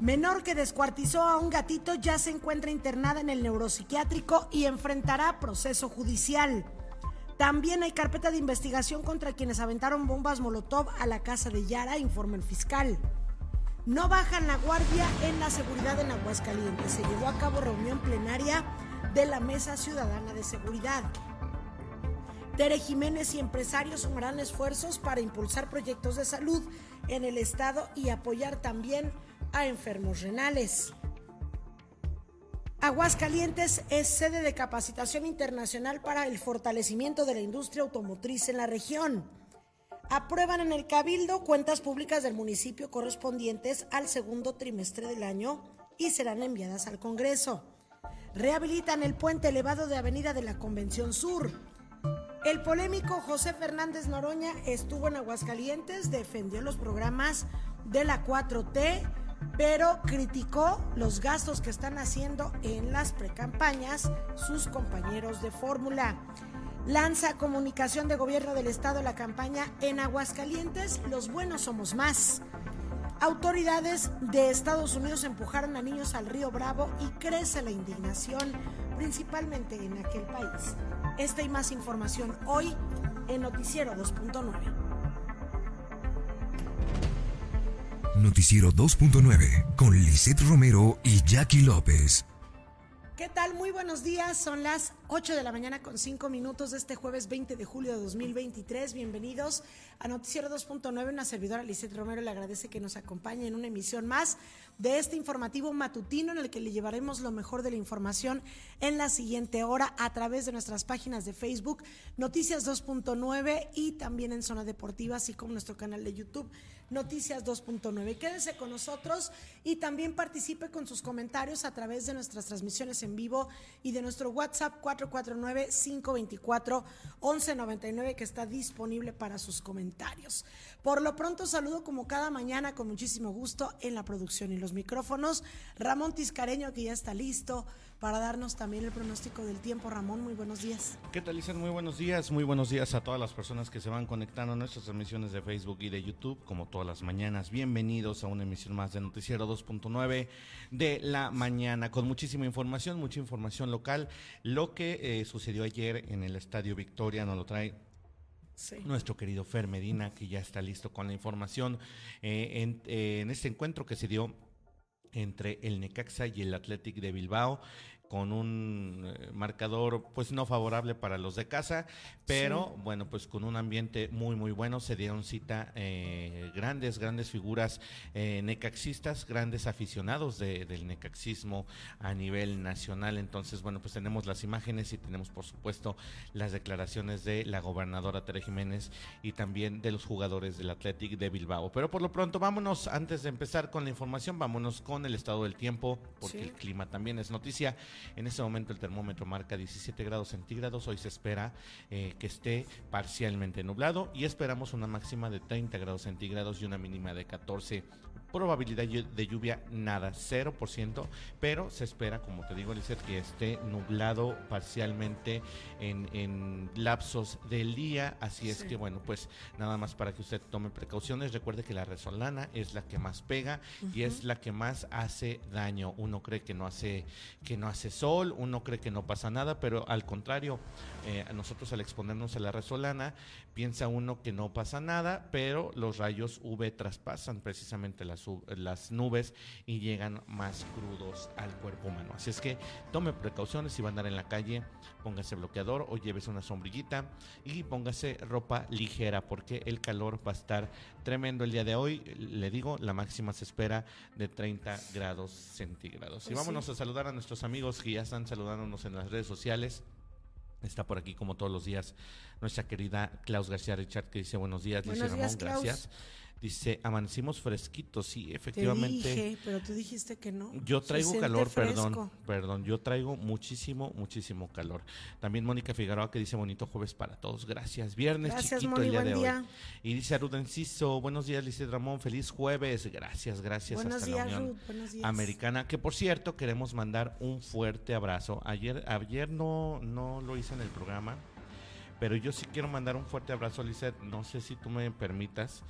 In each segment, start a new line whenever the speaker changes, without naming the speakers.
Menor que descuartizó a un gatito ya se encuentra internada en el neuropsiquiátrico y enfrentará proceso judicial. También hay carpeta de investigación contra quienes aventaron bombas Molotov a la casa de Yara, informa el fiscal. No bajan la guardia en la seguridad en Aguascalientes. Se llevó a cabo reunión plenaria de la Mesa Ciudadana de Seguridad. Tere Jiménez y empresarios sumarán esfuerzos para impulsar proyectos de salud en el Estado y apoyar también a enfermos renales. Aguascalientes es sede de capacitación internacional para el fortalecimiento de la industria automotriz en la región. Aprueban en el Cabildo cuentas públicas del municipio correspondientes al segundo trimestre del año y serán enviadas al Congreso. Rehabilitan el puente elevado de Avenida de la Convención Sur. El polémico José Fernández Noroña estuvo en Aguascalientes, defendió los programas de la 4T pero criticó los gastos que están haciendo en las precampañas sus compañeros de fórmula. Lanza comunicación de gobierno del estado la campaña en Aguascalientes, los buenos somos más. Autoridades de Estados Unidos empujaron a niños al río Bravo y crece la indignación, principalmente en aquel país. Esta y más información hoy en Noticiero 2.9.
Noticiero 2.9 con Lisette Romero y Jackie López.
¿Qué tal? Muy buenos días. Son las 8 de la mañana con 5 minutos de este jueves 20 de julio de 2023. Bienvenidos a Noticiero 2.9. Una servidora, Lisette Romero, le agradece que nos acompañe en una emisión más de este informativo matutino en el que le llevaremos lo mejor de la información en la siguiente hora a través de nuestras páginas de Facebook, Noticias 2.9 y también en Zona Deportiva, así como nuestro canal de YouTube. Noticias 2.9. Quédese con nosotros y también participe con sus comentarios a través de nuestras transmisiones en vivo y de nuestro WhatsApp 449-524-1199 que está disponible para sus comentarios. Por lo pronto saludo como cada mañana con muchísimo gusto en la producción y los micrófonos. Ramón Tiscareño que ya está listo para darnos también el pronóstico del tiempo. Ramón, muy buenos días.
¿Qué tal, Lisa? Muy buenos días. Muy buenos días a todas las personas que se van conectando a nuestras transmisiones de Facebook y de YouTube, como todas las mañanas. Bienvenidos a una emisión más de Noticiero 2.9 de la mañana, con muchísima información, mucha información local. Lo que eh, sucedió ayer en el Estadio Victoria nos lo trae Nuestro querido Fer Medina, que ya está listo con la información eh, en, eh, en este encuentro que se dio entre el Necaxa y el Athletic de Bilbao con un eh, marcador pues no favorable para los de casa, pero bueno, pues con un ambiente muy muy bueno, se dieron cita eh, grandes, grandes figuras eh, necaxistas, grandes aficionados del necaxismo a nivel nacional, entonces bueno, pues tenemos las imágenes y tenemos por supuesto las declaraciones de la gobernadora Tere Jiménez y también de los jugadores del Athletic de Bilbao, pero por lo pronto vámonos, antes de empezar con la información, vámonos con el estado del tiempo, porque el clima también es noticia. En este momento el termómetro marca 17 grados centígrados. Hoy se espera eh, que esté parcialmente nublado y esperamos una máxima de 30 grados centígrados y una mínima de 14 Probabilidad de lluvia nada, 0%, pero se espera, como te digo, Lizeth, que esté nublado parcialmente en, lapsos del día. Así es que, bueno, pues nada más para que usted tome precauciones. Recuerde que la resolana es la que más pega y es la que más hace daño. Uno cree que no hace, que no hace sol, uno cree que no pasa nada, pero al contrario, eh, nosotros al exponernos a la resolana, piensa uno que no pasa nada, pero los rayos UV traspasan precisamente las, las nubes y llegan más crudos al cuerpo humano. Así es que tome precauciones si va a andar en la calle, póngase bloqueador o llévese una sombrillita y póngase ropa ligera porque el calor va a estar tremendo el día de hoy. Le digo, la máxima se espera de 30 grados centígrados. y pues vámonos a saludar a nuestros amigos que ya están saludándonos en las redes sociales. Está por aquí como todos los días nuestra querida Klaus García Richard que dice buenos días,
buenos
Ramón,
gracias.
Dice, amanecimos fresquitos, sí, efectivamente.
Te dije, pero tú dijiste que no.
Yo traigo calor, perdón, perdón, yo traigo muchísimo, muchísimo calor. También Mónica Figueroa que dice bonito jueves para todos, gracias. Viernes chiquito el día de hoy. Y dice Ruth Enciso, buenos días, Lice Ramón, feliz jueves, gracias, gracias.
Buenos días, Ruth, buenos días.
Americana, que por cierto queremos mandar un fuerte abrazo. Ayer, ayer no, no lo hice en el programa, pero yo sí quiero mandar un fuerte abrazo, Lizeth, no sé si tú me permitas.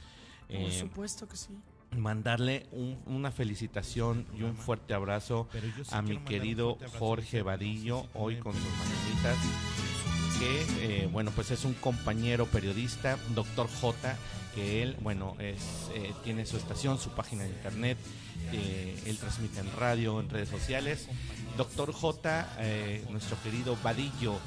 Por eh, supuesto que sí.
mandarle una felicitación y un fuerte abrazo a mi querido Jorge Vadillo, hoy con sus mañanitas, que, eh, bueno, pues es un compañero periodista, doctor J, que él, bueno, es, eh, tiene su estación, su página de internet, eh, él transmite en radio, en redes sociales. Doctor J, nuestro querido Vadillo,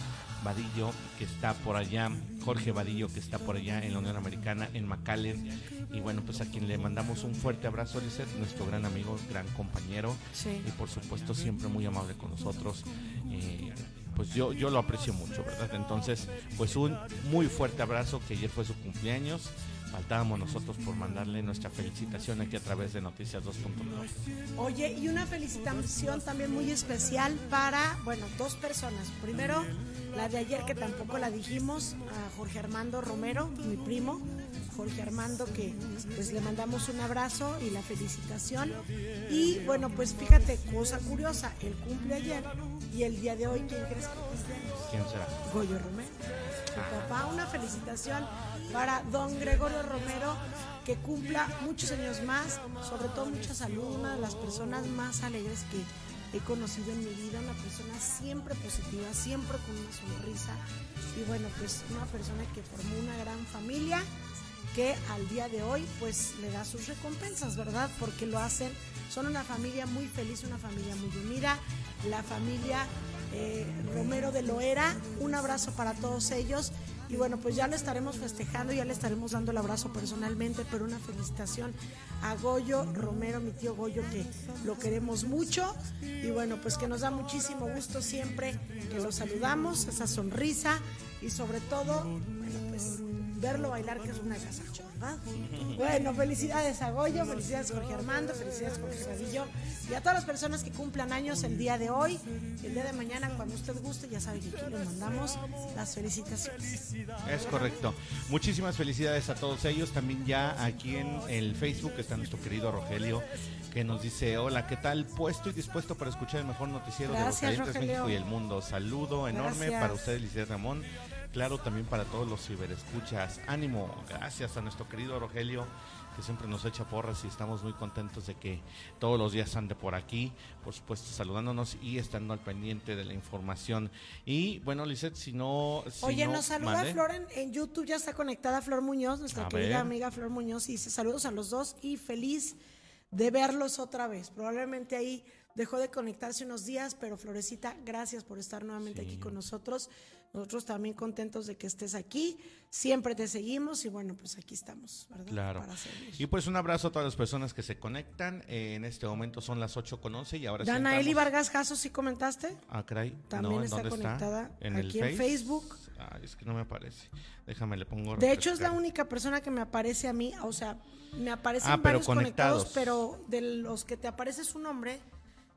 Vadillo, que está por allá, Jorge Vadillo, que está por allá en la Unión Americana, en McAllen. Y bueno, pues a quien le mandamos un fuerte abrazo, Lizeth, nuestro gran amigo, gran compañero. Y por supuesto, siempre muy amable con nosotros. Eh, pues yo, yo lo aprecio mucho, ¿verdad? Entonces, pues un muy fuerte abrazo, que ayer fue su cumpleaños faltábamos nosotros por mandarle nuestra felicitación aquí a través de Noticias 2.9.
Oye, y una felicitación también muy especial para, bueno, dos personas. Primero, la de ayer que tampoco la dijimos, a Jorge Armando Romero, mi primo, Jorge Armando, que pues le mandamos un abrazo y la felicitación. Y bueno, pues fíjate, cosa curiosa, el cumple ayer y el día de hoy, ¿quién crees que cumple?
¿Quién será?
Goyo Romero. papá, una felicitación para don Gregorio Romero, que cumpla muchos años más, sobre todo mucha salud, una de las personas más alegres que he conocido en mi vida, una persona siempre positiva, siempre con una sonrisa y bueno, pues una persona que formó una gran familia que al día de hoy pues le da sus recompensas, ¿verdad? Porque lo hacen, son una familia muy feliz, una familia muy unida, la familia eh, Romero de Loera, un abrazo para todos ellos y bueno, pues ya le estaremos festejando, ya le estaremos dando el abrazo personalmente, pero una felicitación a Goyo Romero, mi tío Goyo, que lo queremos mucho. Y bueno, pues que nos da muchísimo gusto siempre que lo saludamos, esa sonrisa y sobre todo, bueno, pues verlo bailar, que es una casa, ¿verdad? Bueno, felicidades a Goyo, felicidades a Jorge Armando, felicidades a Jorge Sadillo y a todas las personas que cumplan años el día de hoy, el día de mañana, cuando usted guste, ya sabe que aquí le mandamos las felicitaciones.
Es correcto. Muchísimas felicidades a todos ellos. También ya aquí en el Facebook está nuestro querido Rogelio que nos dice, hola, ¿qué tal? Puesto y dispuesto para escuchar el mejor noticiero de los México y el mundo. Saludo enorme para usted, Licia Ramón claro también para todos los ciberescuchas. Ánimo, gracias a nuestro querido Rogelio que siempre nos echa porras y estamos muy contentos de que todos los días ande por aquí, por supuesto saludándonos y estando al pendiente de la información. Y bueno, Lisette, si no...
Oye, nos saluda Flor en, YouTube, ya está conectada Flor Muñoz, nuestra querida amiga Flor Muñoz, y dice saludos a los dos y feliz de verlos otra vez. Probablemente ahí dejó de conectarse unos días, pero Florecita, gracias por estar nuevamente aquí con nosotros. Nosotros también contentos de que estés aquí, siempre te seguimos y bueno, pues aquí estamos, ¿verdad?
Claro. y pues un abrazo a todas las personas que se conectan. Eh, en este momento son las 8 con 11 y ahora
Dana Eli Vargas Caso, ¿sí comentaste?
Ah, caray.
También está conectada aquí en Facebook.
Ah, es que no me aparece. Déjame, le pongo.
De hecho, es la única persona que me aparece a mí, o sea, me aparecen ah, varios conectados, pero de los que te aparece su nombre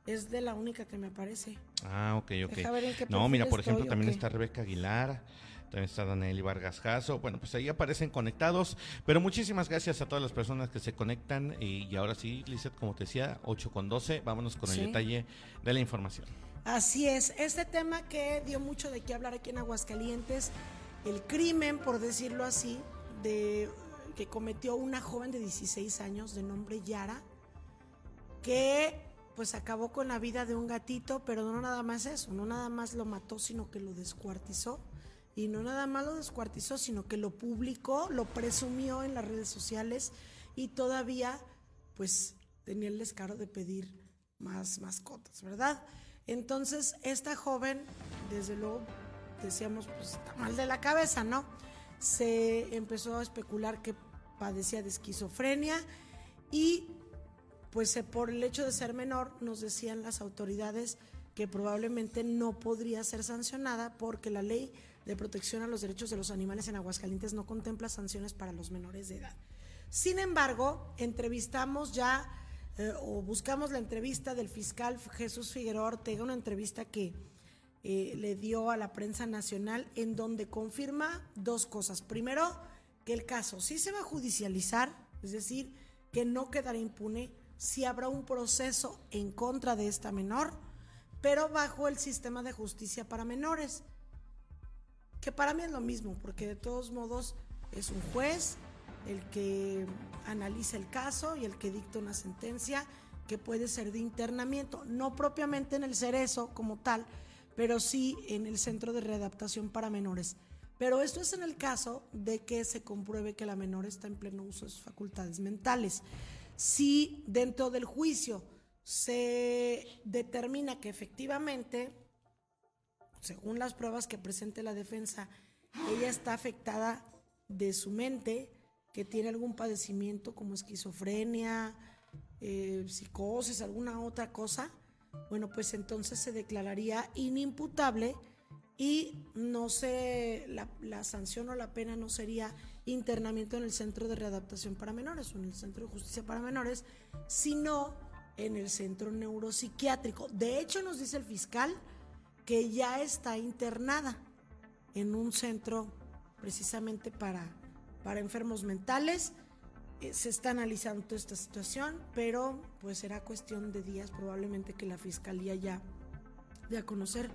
es de la única que me aparece.
Ah, ok, ok. no, mira, por ejemplo, también está Rebeca Aguilar. También está Daniel Vargas Jasso. Bueno, pues ahí aparecen conectados. Pero muchísimas gracias a todas las personas que se conectan. Y, ahora sí, Lizeth, como te decía, 8 con 12. Vámonos con el detalle de la información.
Así es. Este tema que dio mucho de qué hablar aquí en Aguascalientes, el crimen, por decirlo así, de que cometió una joven de 16 años de nombre Yara, que pues acabó con la vida de un gatito, pero no nada más eso, no nada más lo mató, sino que lo descuartizó. Y no nada más lo descuartizó, sino que lo publicó, lo presumió en las redes sociales y todavía pues tenía el descaro de pedir más mascotas, ¿verdad? Entonces, esta joven, desde luego, decíamos, pues está mal de la cabeza, ¿no? Se empezó a especular que padecía de esquizofrenia y pues eh, por el hecho de ser menor, nos decían las autoridades que probablemente no podría ser sancionada porque la ley de protección a los derechos de los animales en Aguascalientes no contempla sanciones para los menores de edad. Sin embargo, entrevistamos ya eh, o buscamos la entrevista del fiscal Jesús Figueroa Ortega, una entrevista que eh, le dio a la prensa nacional en donde confirma dos cosas. Primero, que el caso sí se va a judicializar, es decir, que no quedará impune si habrá un proceso en contra de esta menor, pero bajo el sistema de justicia para menores, que para mí es lo mismo, porque de todos modos es un juez el que analiza el caso y el que dicta una sentencia que puede ser de internamiento, no propiamente en el cerezo como tal, pero sí en el centro de readaptación para menores. Pero esto es en el caso de que se compruebe que la menor está en pleno uso de sus facultades mentales. Si dentro del juicio se determina que efectivamente, según las pruebas que presente la defensa, ella está afectada de su mente, que tiene algún padecimiento como esquizofrenia, eh, psicosis, alguna otra cosa, bueno, pues entonces se declararía inimputable y no se, la, la, sanción o la pena no sería internamiento en el centro de readaptación para menores o en el centro de justicia para menores, sino en el centro neuropsiquiátrico. De hecho, nos dice el fiscal que ya está internada en un centro precisamente para, para enfermos mentales. Eh, se está analizando toda esta situación, pero pues será cuestión de días probablemente que la fiscalía ya dé a conocer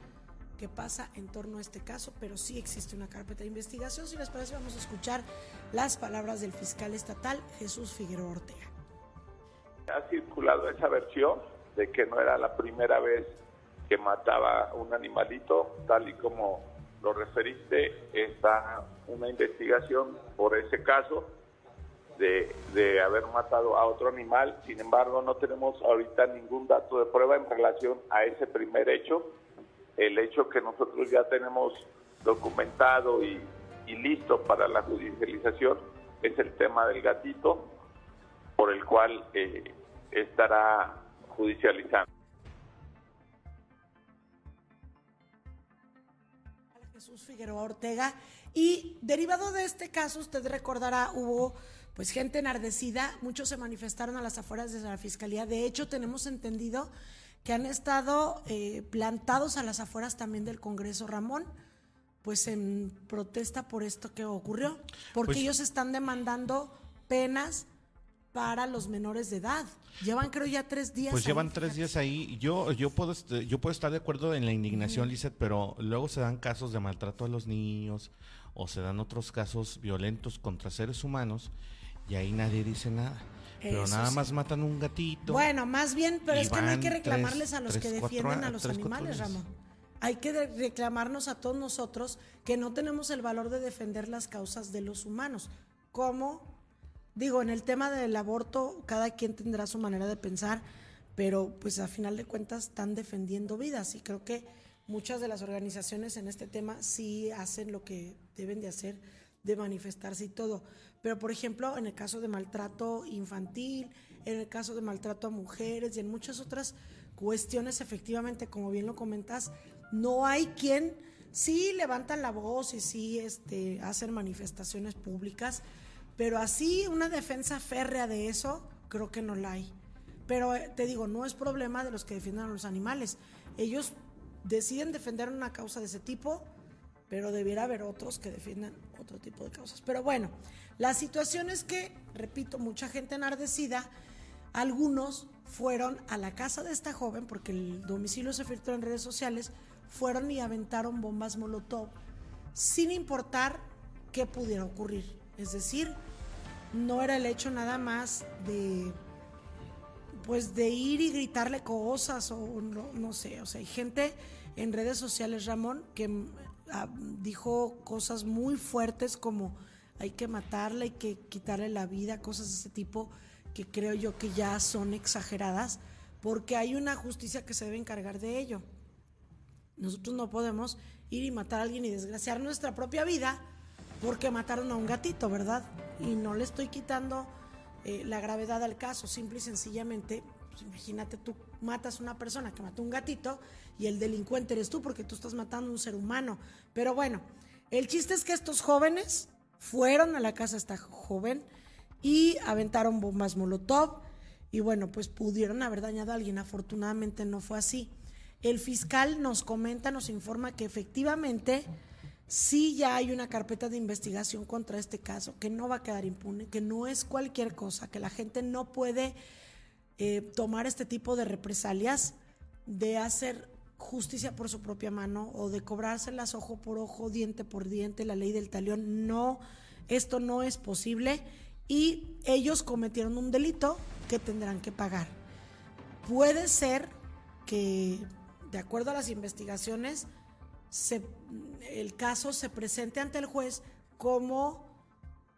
qué pasa en torno a este caso, pero sí existe una carpeta de investigación. Si les parece, vamos a escuchar las palabras del fiscal estatal Jesús Figueroa Ortega.
Ha circulado esa versión de que no era la primera vez que mataba un animalito, tal y como lo referiste, está una investigación por ese caso de, de, haber matado a otro animal. Sin embargo, no tenemos ahorita ningún dato de prueba en relación a ese primer hecho el hecho que nosotros ya tenemos documentado y, listo para la judicialización es el tema del gatito, por el cual eh, estará judicializando.
Jesús Figueroa Ortega. Y derivado de este caso, usted recordará, hubo pues gente enardecida, muchos se manifestaron a las afueras de la fiscalía. De hecho, tenemos entendido que han estado eh, plantados a las afueras también del Congreso Ramón, pues en protesta por esto que ocurrió, porque pues ellos están demandando penas para los menores de edad. Llevan creo ya tres días.
Pues llevan tres días ahí. Yo yo puedo yo puedo estar de acuerdo en la indignación, Lizeth, pero luego se dan casos de maltrato a los niños o se dan otros casos violentos contra seres humanos y ahí nadie dice nada. Pero nada más matan un gatito.
Bueno, más bien, pero es que no hay que reclamarles a los que defienden a los animales, Ramón. Hay que reclamarnos a todos nosotros que no tenemos el valor de defender las causas de los humanos. Como, digo, en el tema del aborto, cada quien tendrá su manera de pensar, pero pues a final de cuentas están defendiendo vidas y creo que muchas de las organizaciones en este tema sí hacen lo que deben de hacer, de manifestarse y todo. Pero, por ejemplo, en el caso de maltrato infantil, en el caso de maltrato a mujeres y en muchas otras cuestiones, efectivamente, como bien lo comentas, no hay quien sí levantan la voz y sí este, hacen manifestaciones públicas, pero así una defensa férrea de eso, creo que no la hay. Pero eh, te digo, no es problema de los que defiendan a los animales. Ellos deciden defender una causa de ese tipo, pero debiera haber otros que defiendan otro tipo de causas. Pero bueno, la situación es que, repito, mucha gente enardecida, algunos fueron a la casa de esta joven, porque el domicilio se filtró en redes sociales, fueron y aventaron bombas Molotov, sin importar qué pudiera ocurrir. Es decir, no era el hecho nada más de pues de ir y gritarle cosas o no, no sé, o sea, hay gente en redes sociales, Ramón, que ah, dijo cosas muy fuertes como hay que matarla, hay que quitarle la vida, cosas de ese tipo que creo yo que ya son exageradas, porque hay una justicia que se debe encargar de ello. Nosotros no podemos ir y matar a alguien y desgraciar nuestra propia vida porque mataron a un gatito, ¿verdad? Y no le estoy quitando eh, la gravedad al caso, simple y sencillamente, pues, imagínate tú matas a una persona que mató un gatito y el delincuente eres tú porque tú estás matando a un ser humano. Pero bueno, el chiste es que estos jóvenes fueron a la casa de esta joven y aventaron bombas Molotov y bueno, pues pudieron haber dañado a alguien. Afortunadamente no fue así. El fiscal nos comenta, nos informa que efectivamente sí ya hay una carpeta de investigación contra este caso, que no va a quedar impune, que no es cualquier cosa, que la gente no puede eh, tomar este tipo de represalias de hacer justicia por su propia mano o de cobrárselas ojo por ojo, diente por diente, la ley del talión. No, esto no es posible y ellos cometieron un delito que tendrán que pagar. Puede ser que, de acuerdo a las investigaciones, el caso se presente ante el juez como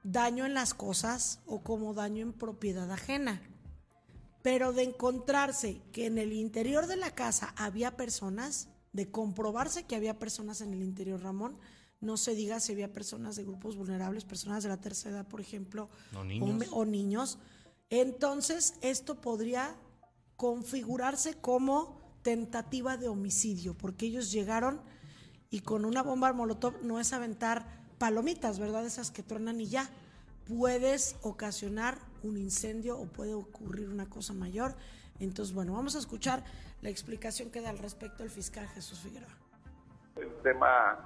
daño en las cosas o como daño en propiedad ajena. Pero de encontrarse que en el interior de la casa había personas, de comprobarse que había personas en el interior, Ramón, no se diga si había personas de grupos vulnerables, personas de la tercera edad, por ejemplo, o niños. Entonces, esto podría configurarse como tentativa de homicidio, porque ellos llegaron y con una bomba molotov no es aventar palomitas, ¿verdad? Esas que tronan y ya. Puedes ocasionar un incendio o puede ocurrir una cosa mayor. Entonces, bueno, vamos a escuchar la explicación que da al respecto el fiscal Jesús Figueroa.
El tema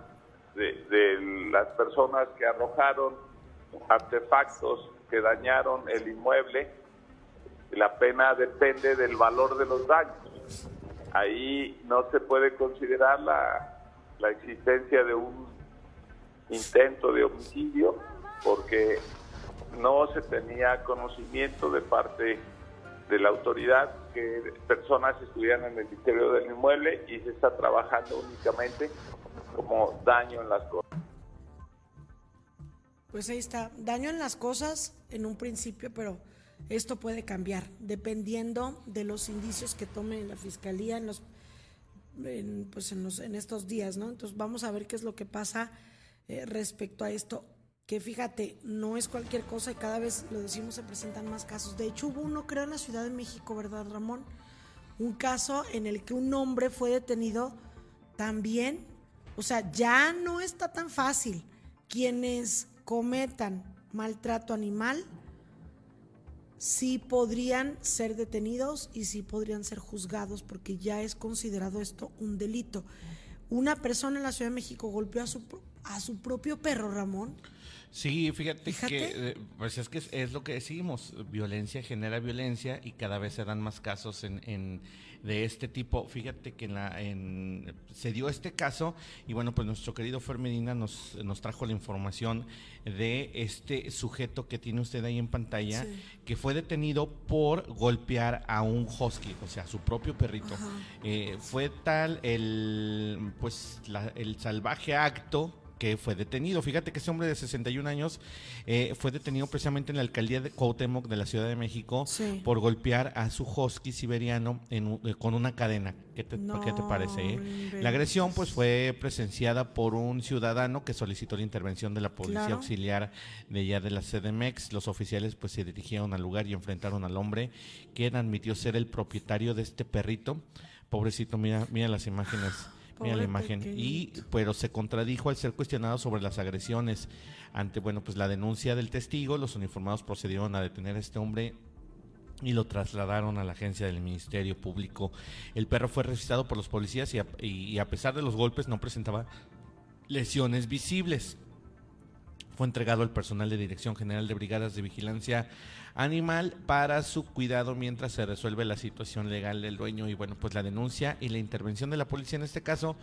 de, las personas que arrojaron artefactos que dañaron el inmueble, la pena depende del valor de los daños. Ahí no se puede considerar la, la existencia de un intento de homicidio porque no se tenía conocimiento de parte de la autoridad que personas estuvieran en el interior del inmueble y se está trabajando únicamente como daño en las cosas.
Pues ahí está, daño en las cosas en un principio, pero esto puede cambiar dependiendo de los indicios que tome la fiscalía en los pues en, los, en estos días, ¿no? Entonces vamos a ver qué es lo que pasa eh, respecto a esto que fíjate, no es cualquier cosa y cada vez lo decimos se presentan más casos. De hecho, hubo uno, creo, en la Ciudad de México, ¿verdad, Ramón? Un caso en el que un hombre fue detenido también o sea, ya no está tan fácil. Quienes cometan maltrato animal sí podrían ser detenidos y sí podrían ser juzgados porque ya es considerado esto un delito. Una persona en la Ciudad de México golpeó a su, a su propio perro, Ramón.
Sí, fíjate, que eh, pues es que es, lo que decimos, violencia genera violencia y cada vez se dan más casos en de este tipo. Fíjate que en la, en, se dio este caso y bueno, pues nuestro querido Fer Medina nos, nos trajo la información de este sujeto que tiene usted ahí en pantalla, que fue detenido por golpear a un husky, o sea, a su propio perrito. Eh, fue tal el, pues, el salvaje acto que fue detenido. Fíjate que ese hombre de 61 años eh, fue detenido precisamente en la alcaldía de Cuauhtémoc de la Ciudad de México por golpear a su husky siberiano en, eh, con una cadena. ¿Qué te, ¿qué te parece? Eh? La agresión pues fue presenciada por un ciudadano que solicitó la intervención de la policía auxiliar de allá de la CDMX. Los oficiales pues se dirigieron al lugar y enfrentaron al hombre, quien admitió ser el propietario de este perrito. Pobrecito, mira, mira las imágenes Mira la imagen. Y, pero se contradijo al ser cuestionado sobre las agresiones. Ante, bueno, pues la denuncia del testigo, los uniformados procedieron a detener a este hombre y lo trasladaron a la agencia del Ministerio Público. El perro fue registrado por los policías y a, y a pesar de los golpes no presentaba lesiones visibles. Fue entregado al personal de Dirección General de Brigadas de Vigilancia animal para su cuidado mientras se resuelve la situación legal del dueño. Y bueno, pues la denuncia y la intervención de la policía en este caso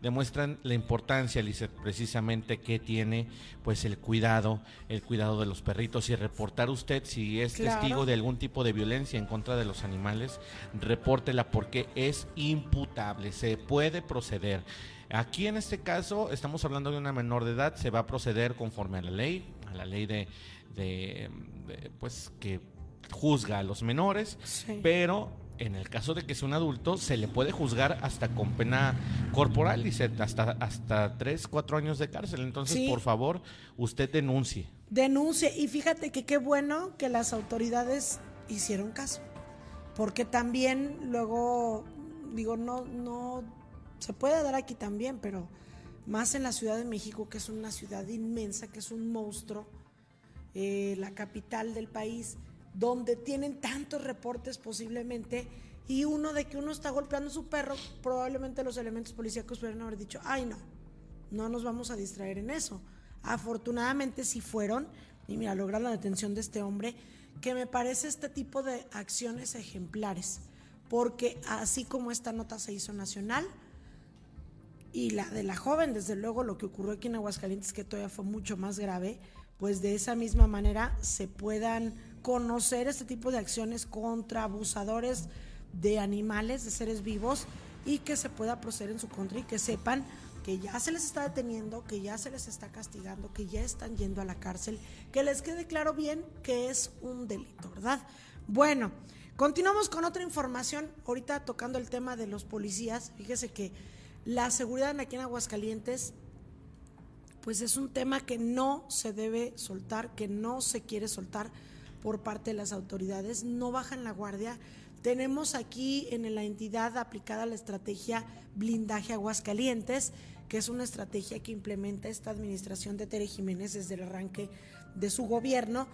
demuestran la importancia, Lizeth, precisamente que tiene pues el cuidado, el cuidado de los perritos y reportar usted si es testigo de algún tipo de violencia en contra de los animales, repórtela porque es imputable, se puede proceder. Aquí en este caso estamos hablando de una menor de edad, se va a proceder conforme a la ley, a la ley de, de, pues que juzga a los menores, pero en el caso de que sea un adulto, se le puede juzgar hasta con pena corporal, dice, hasta, hasta 3, 4 años de cárcel. Entonces, por favor, usted denuncie.
Denuncie. Y fíjate que qué bueno que las autoridades hicieron caso. Porque también luego, digo, no, no, se puede dar aquí también, pero más en la Ciudad de México, que es una ciudad inmensa, que es un monstruo eh, la capital del país, donde tienen tantos reportes posiblemente, y uno de que uno está golpeando a su perro, probablemente los elementos policíacos pudieran haber dicho, ay no, no nos vamos a distraer en eso. Afortunadamente sí fueron, y mira, lograron la detención de este hombre, que me parece este tipo de acciones ejemplares, porque así como esta nota se hizo nacional, y la de la joven, desde luego, lo que ocurrió aquí en Aguascalientes, que todavía fue mucho más grave, pues de esa misma manera se puedan conocer este tipo de acciones contra abusadores de animales, de seres vivos, y que se pueda proceder en su contra y que sepan que ya se les está deteniendo, que ya se les está castigando, que ya están yendo a la cárcel, que les quede claro bien que es un delito, ¿verdad? Bueno, continuamos con otra información, ahorita tocando el tema de los policías, fíjese que la seguridad aquí en Aguascalientes pues es un tema que no se debe soltar, que no se quiere soltar por parte de las autoridades, no bajan la guardia. Tenemos aquí en la entidad aplicada la estrategia Blindaje Aguascalientes, que es una estrategia que implementa esta administración de Tere Jiménez desde el arranque de su gobierno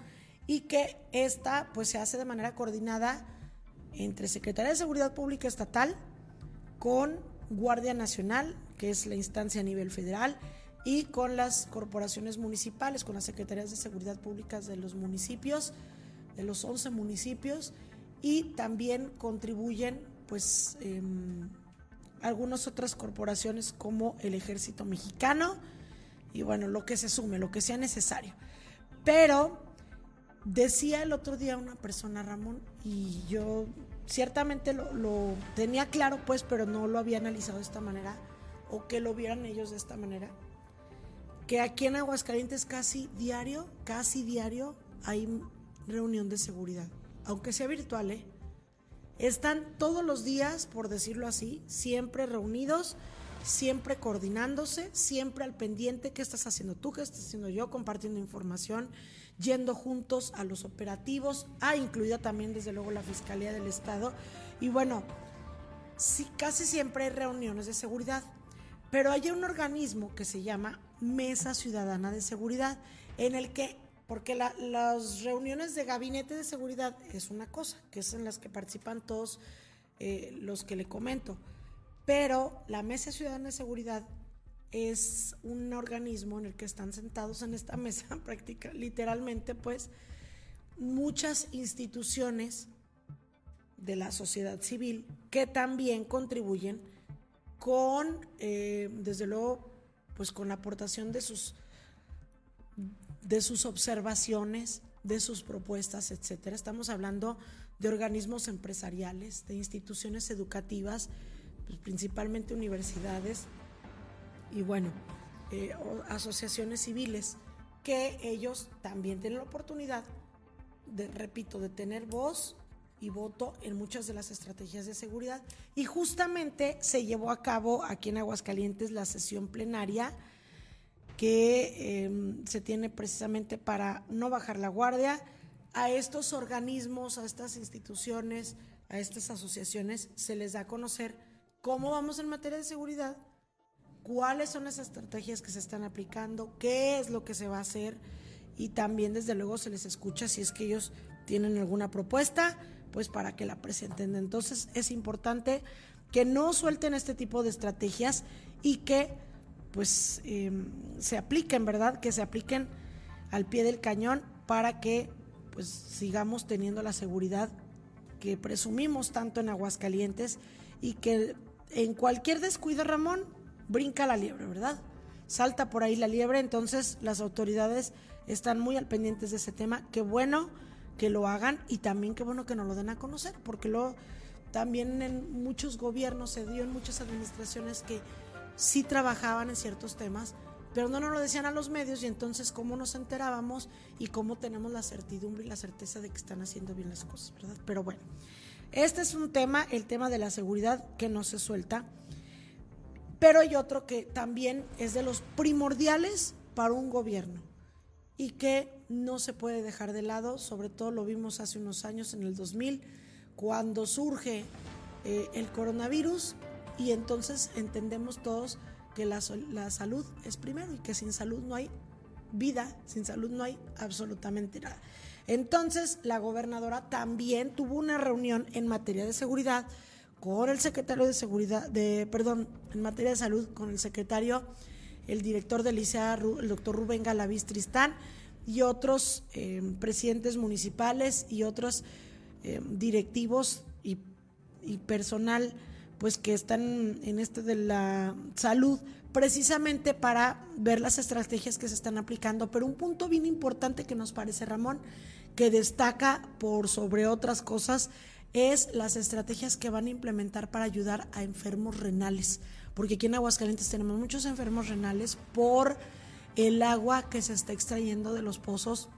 y que esta pues se hace de manera coordinada entre Secretaría de Seguridad Pública Estatal con Guardia Nacional, que es la instancia a nivel federal, y con las corporaciones municipales, con las secretarías de seguridad pública de los municipios, de los 11 municipios, y también contribuyen pues em, algunas otras corporaciones como el ejército mexicano y bueno, lo que se sume, lo que sea necesario. Pero decía el otro día una persona, Ramón, y yo ciertamente lo tenía claro pues, pero no lo había analizado de esta manera, o que lo vieran ellos de esta manera que aquí en Aguascalientes casi diario, casi diario hay reunión de seguridad, aunque sea virtual, ¿eh? Están todos los días, por decirlo así, siempre reunidos, siempre coordinándose, siempre al pendiente, qué estás haciendo tú, qué estás haciendo yo, compartiendo información, yendo juntos a los operativos, ha incluida también desde luego la Fiscalía del Estado. Y bueno, sí, casi siempre hay reuniones de seguridad, pero hay un organismo que se llama Mesa Ciudadana de Seguridad, en el que, porque las reuniones de gabinete de seguridad es una cosa, que es en las que participan todos eh, los que le comento, pero la Mesa Ciudadana de Seguridad es un organismo en el que están sentados en esta mesa práctica, literalmente pues muchas instituciones de la sociedad civil que también contribuyen con, eh, desde luego, pues con la aportación de sus, de sus observaciones, de sus propuestas, etcétera. Estamos hablando de organismos empresariales, de instituciones educativas, pues principalmente universidades y bueno, eh, asociaciones civiles, que ellos también tienen la oportunidad de, repito, de tener voz y voto en muchas de las estrategias de seguridad. Y justamente se llevó a cabo aquí en Aguascalientes la sesión plenaria que em, se tiene precisamente para no bajar la guardia. A estos organismos, a estas instituciones, a estas asociaciones se les da a conocer cómo vamos en materia de seguridad, cuáles son las estrategias que se están aplicando, qué es lo que se va a hacer y también desde luego se les escucha si es que ellos tienen alguna propuesta pues para que la presenten. Entonces es importante que no suelten este tipo de estrategias y que pues em, se apliquen, ¿verdad? Que se apliquen al pie del cañón para que pues sigamos teniendo la seguridad que presumimos tanto en Aguascalientes y que en cualquier descuido, Ramón, brinca la liebre, ¿verdad? Salta por ahí la liebre, entonces las autoridades están muy al pendientes de ese tema. Qué bueno que lo hagan y también qué bueno que nos lo den a conocer, porque lo, también en muchos gobiernos se dio, en muchas administraciones que sí trabajaban en ciertos temas, pero no nos lo decían a los medios y entonces cómo nos enterábamos y cómo tenemos la certidumbre y la certeza de que están haciendo bien las cosas, ¿verdad? Pero bueno, este es un tema, el tema de la seguridad que no se suelta, pero hay otro que también es de los primordiales para un gobierno y que no se puede dejar de lado, sobre todo lo vimos hace unos años, en el 2000, cuando surge eh, el coronavirus y entonces entendemos todos que la, la salud es primero y que sin salud no hay vida, sin salud no hay absolutamente nada. Entonces, la gobernadora también tuvo una reunión en materia de seguridad con el secretario de seguridad, de, perdón, en materia de salud, con el secretario el director del ICEA, el doctor Rubén Galaviz Tristán, y otros eh, presidentes municipales y otros eh, directivos y, personal pues que están en este de la salud precisamente para ver las estrategias que se están aplicando. Pero un punto bien importante que nos parece, Ramón, que destaca por sobre otras cosas, es las estrategias que van a implementar para ayudar a enfermos renales. Porque aquí en Aguascalientes tenemos muchos enfermos renales por el agua que se está extrayendo de los pozos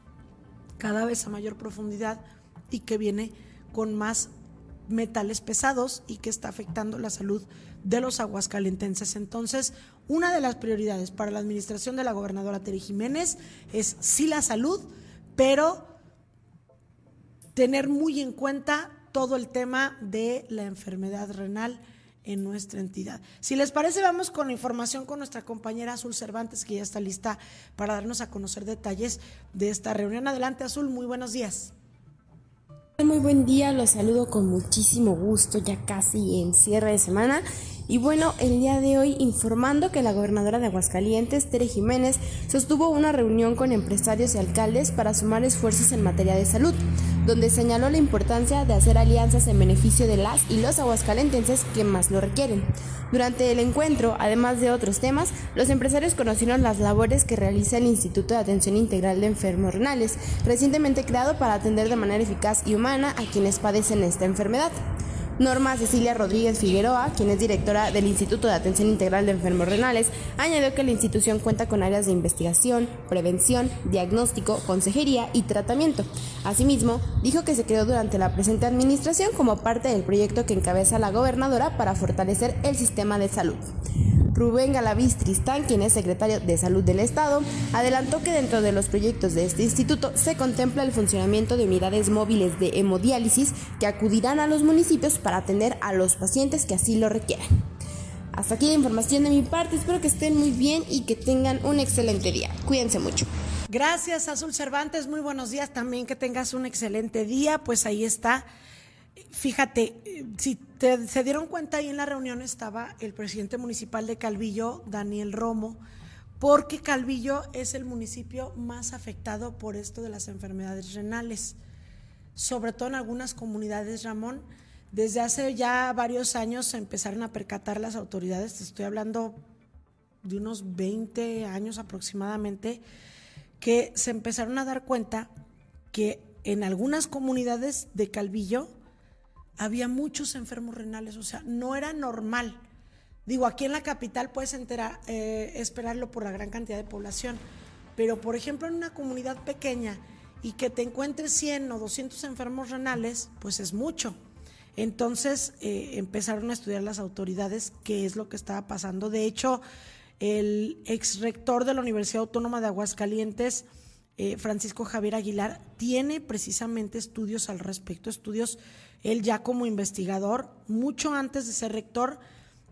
cada vez a mayor profundidad y que viene con más metales pesados y que está afectando la salud de los aguascalentenses. Entonces, una de las prioridades para la administración de la gobernadora Tere Jiménez es sí la salud, pero tener muy en cuenta todo el tema de la enfermedad renal en nuestra entidad. Si les parece, vamos con la información con nuestra compañera Azul Cervantes, que ya está lista para darnos a conocer detalles de esta reunión. Adelante, Azul, muy buenos días.
Muy buen día, los saludo con muchísimo gusto, ya casi en cierre de semana. Y bueno, el día de hoy informando que la gobernadora de Aguascalientes, Tere Jiménez, sostuvo una reunión con empresarios y alcaldes para sumar esfuerzos en materia de salud, donde señaló la importancia de hacer alianzas en beneficio de las y los aguascalentenses que más lo requieren. Durante el encuentro, además de otros temas, los empresarios conocieron las labores que realiza el Instituto de Atención Integral de Enfermos Renales, recientemente creado para atender de manera eficaz y humana a quienes padecen esta enfermedad. Norma Cecilia Rodríguez Figueroa, quien es directora del Instituto de Atención Integral de Enfermos Renales, añadió que la institución cuenta con áreas de investigación, prevención, diagnóstico, consejería y tratamiento. Asimismo, dijo que se creó durante la presente administración como parte del proyecto que encabeza la gobernadora para fortalecer el sistema de salud. Rubén Galaviz Tristán, quien es secretario de Salud del Estado, adelantó que dentro de los proyectos de este instituto se contempla el funcionamiento de unidades móviles de hemodiálisis que acudirán a los municipios para atender a los pacientes que así lo requieran. Hasta aquí la información de mi parte, espero que estén muy bien y que tengan un excelente día. Cuídense mucho.
Gracias, Azul Cervantes. Muy buenos días también. Que tengas un excelente día. Pues ahí está Fíjate, si se dieron cuenta, ahí en la reunión estaba el presidente municipal de Calvillo, Daniel Romo, porque Calvillo es el municipio más afectado por esto de las enfermedades renales, sobre todo en algunas comunidades, Ramón. Desde hace ya varios años se empezaron a percatar las autoridades, te estoy hablando de unos 20 años aproximadamente, que se empezaron a dar cuenta que en algunas comunidades de Calvillo, había muchos enfermos renales, o sea, no era normal. Digo, aquí en la capital puedes enterar, eh, esperarlo por la gran cantidad de población, pero por ejemplo en una comunidad pequeña y que te encuentres 100 o 200 enfermos renales, pues es mucho. Entonces eh, empezaron a estudiar las autoridades qué es lo que estaba pasando. De hecho, el ex rector de la Universidad Autónoma de Aguascalientes, eh, Francisco Javier Aguilar, tiene precisamente estudios al respecto, estudios él ya como investigador, mucho antes de ser rector,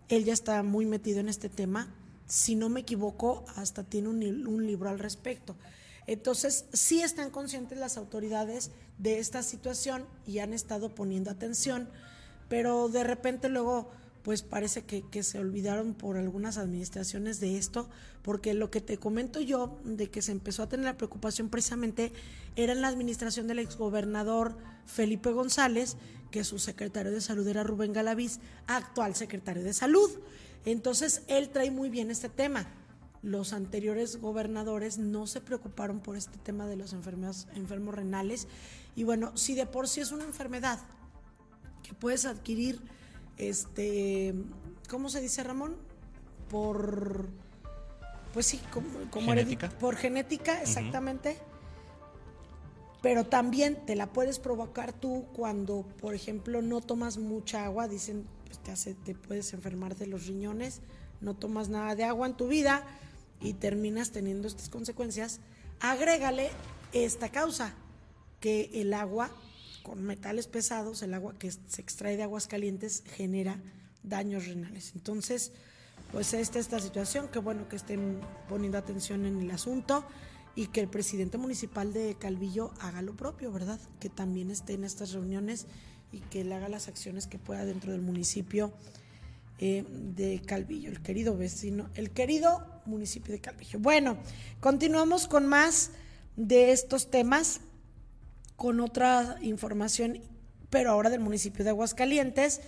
él ya está muy metido en este tema. Si no me equivoco, hasta tiene un, libro al respecto. Entonces, sí están conscientes las autoridades de esta situación y han estado poniendo atención, pero de repente luego pues parece que, se olvidaron por algunas administraciones de esto, porque lo que te comento yo, de que se empezó a tener la preocupación precisamente, era en la administración del exgobernador Felipe González, que su secretario de salud era Rubén Galaviz, actual secretario de salud. Entonces, él trae muy bien este tema. Los anteriores gobernadores no se preocuparon por este tema de los enfermos, enfermos renales. Y bueno, si de por sí es una enfermedad que puedes adquirir este, ¿cómo se dice Ramón? Por, pues sí, como,
¿Genética?
por genética, exactamente. Pero también te la puedes provocar tú cuando, por ejemplo, no tomas mucha agua, dicen, pues te, hace, te puedes enfermar de los riñones, no tomas nada de agua en tu vida y terminas teniendo estas consecuencias. Agrégale esta causa, que el agua con metales pesados, el agua que se extrae de aguas calientes genera daños renales. Entonces, pues esta esta situación, qué bueno que estén poniendo atención en el asunto y que el presidente municipal de Calvillo haga lo propio, ¿verdad? Que también esté en estas reuniones y que él haga las acciones que pueda dentro del municipio eh, de Calvillo, el querido vecino, el querido municipio de Calvillo. Bueno, continuamos con más de estos temas con otra información, pero ahora del municipio de Aguascalientes,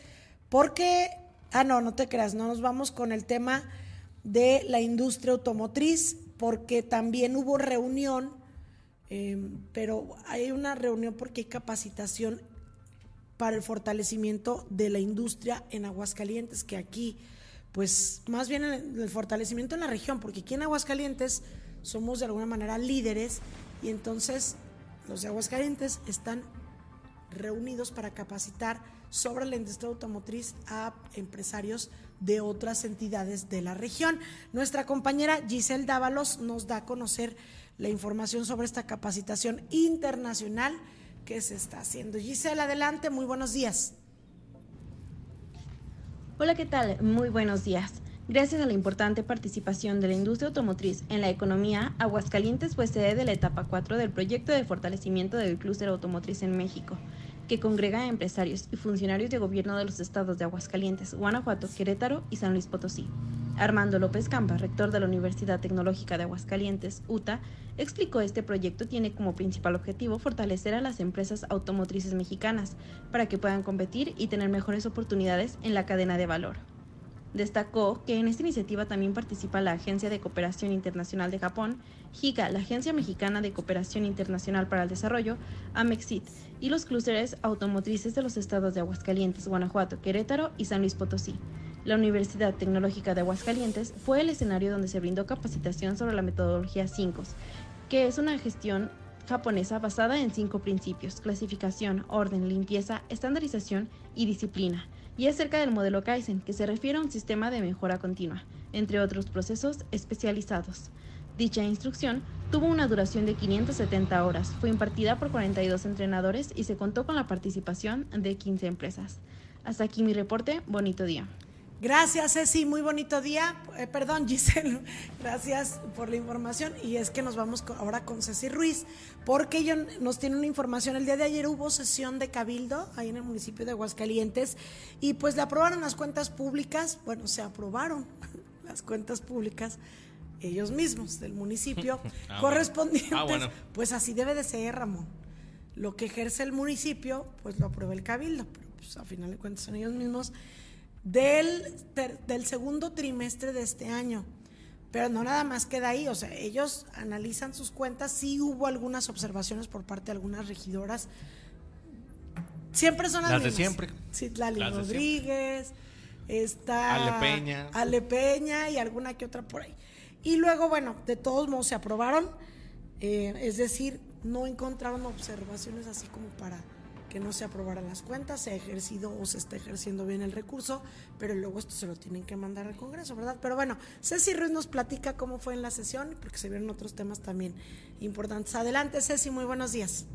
porque, ah, no, no te creas, no nos vamos con el tema de la industria automotriz, porque también hubo reunión, em, pero hay una reunión porque hay capacitación para el fortalecimiento de la industria en Aguascalientes, que aquí, pues más bien el, fortalecimiento en la región, porque aquí en Aguascalientes somos de alguna manera líderes y entonces los de Aguascalientes están reunidos para capacitar sobre la industria automotriz a empresarios de otras entidades de la región. Nuestra compañera Giselle Dávalos nos da a conocer la información sobre esta capacitación internacional que se está haciendo. Giselle, adelante, muy buenos días.
Hola, ¿qué tal? Muy buenos días. Gracias a la importante participación de la industria automotriz en la economía, Aguascalientes fue sede de la etapa 4 del proyecto de fortalecimiento del clúster automotriz en México, que congrega a empresarios y funcionarios de gobierno de los estados de Aguascalientes, Guanajuato, Querétaro y San Luis Potosí. Armando López Campa, rector de la Universidad Tecnológica de Aguascalientes, UTA, explicó este proyecto tiene como principal objetivo fortalecer a las empresas automotrices mexicanas para que puedan competir y tener mejores oportunidades en la cadena de valor. Destacó que en esta iniciativa también participa la Agencia de Cooperación Internacional de Japón, JICA, la Agencia Mexicana de Cooperación Internacional para el Desarrollo, AMEXIT, y los clústeres automotrices de los estados de Aguascalientes, Guanajuato, Querétaro y San Luis Potosí. La Universidad Tecnológica de Aguascalientes fue el escenario donde se brindó capacitación sobre la metodología 5, que es una gestión japonesa basada en cinco principios, clasificación, orden, limpieza, estandarización y disciplina y acerca del modelo Kaizen, que se refiere a un sistema de mejora continua, entre otros procesos especializados. Dicha instrucción tuvo una duración de 570 horas, fue impartida por 42 entrenadores y se contó con la participación de 15 empresas. Hasta aquí mi reporte, bonito día.
Gracias, Ceci, muy bonito día. Eh, perdón, Giselle, gracias por la información. Y es que nos vamos ahora con Ceci Ruiz, porque ella nos tiene una información. El día de ayer hubo sesión de Cabildo ahí en el municipio de Aguascalientes y pues le aprobaron las cuentas públicas. Bueno, se aprobaron las cuentas públicas ellos mismos del municipio ah, correspondientes. Ah, pues así debe de ser, Ramón. Lo que ejerce el municipio, pues lo aprueba el Cabildo, pero pues a final de cuentas son ellos mismos del, del segundo trimestre de este año. Pero no nada más queda ahí, o sea, ellos analizan sus cuentas, sí hubo algunas observaciones por parte de algunas regidoras. Siempre son
las, de siempre.
Citlali Rodríguez, está
Ale Peña.
Ale Peña y alguna que otra por ahí. Y luego, bueno, de todos modos se aprobaron, eh, es decir, no encontraron observaciones así como para que no se aprobaran las cuentas, se ha ejercido o se está ejerciendo bien el recurso, pero luego esto se lo tienen que mandar al Congreso, ¿verdad? Pero bueno, Ceci Ruiz nos platica cómo fue en la sesión, porque se vieron otros temas también importantes. Adelante, Ceci, muy buenos días.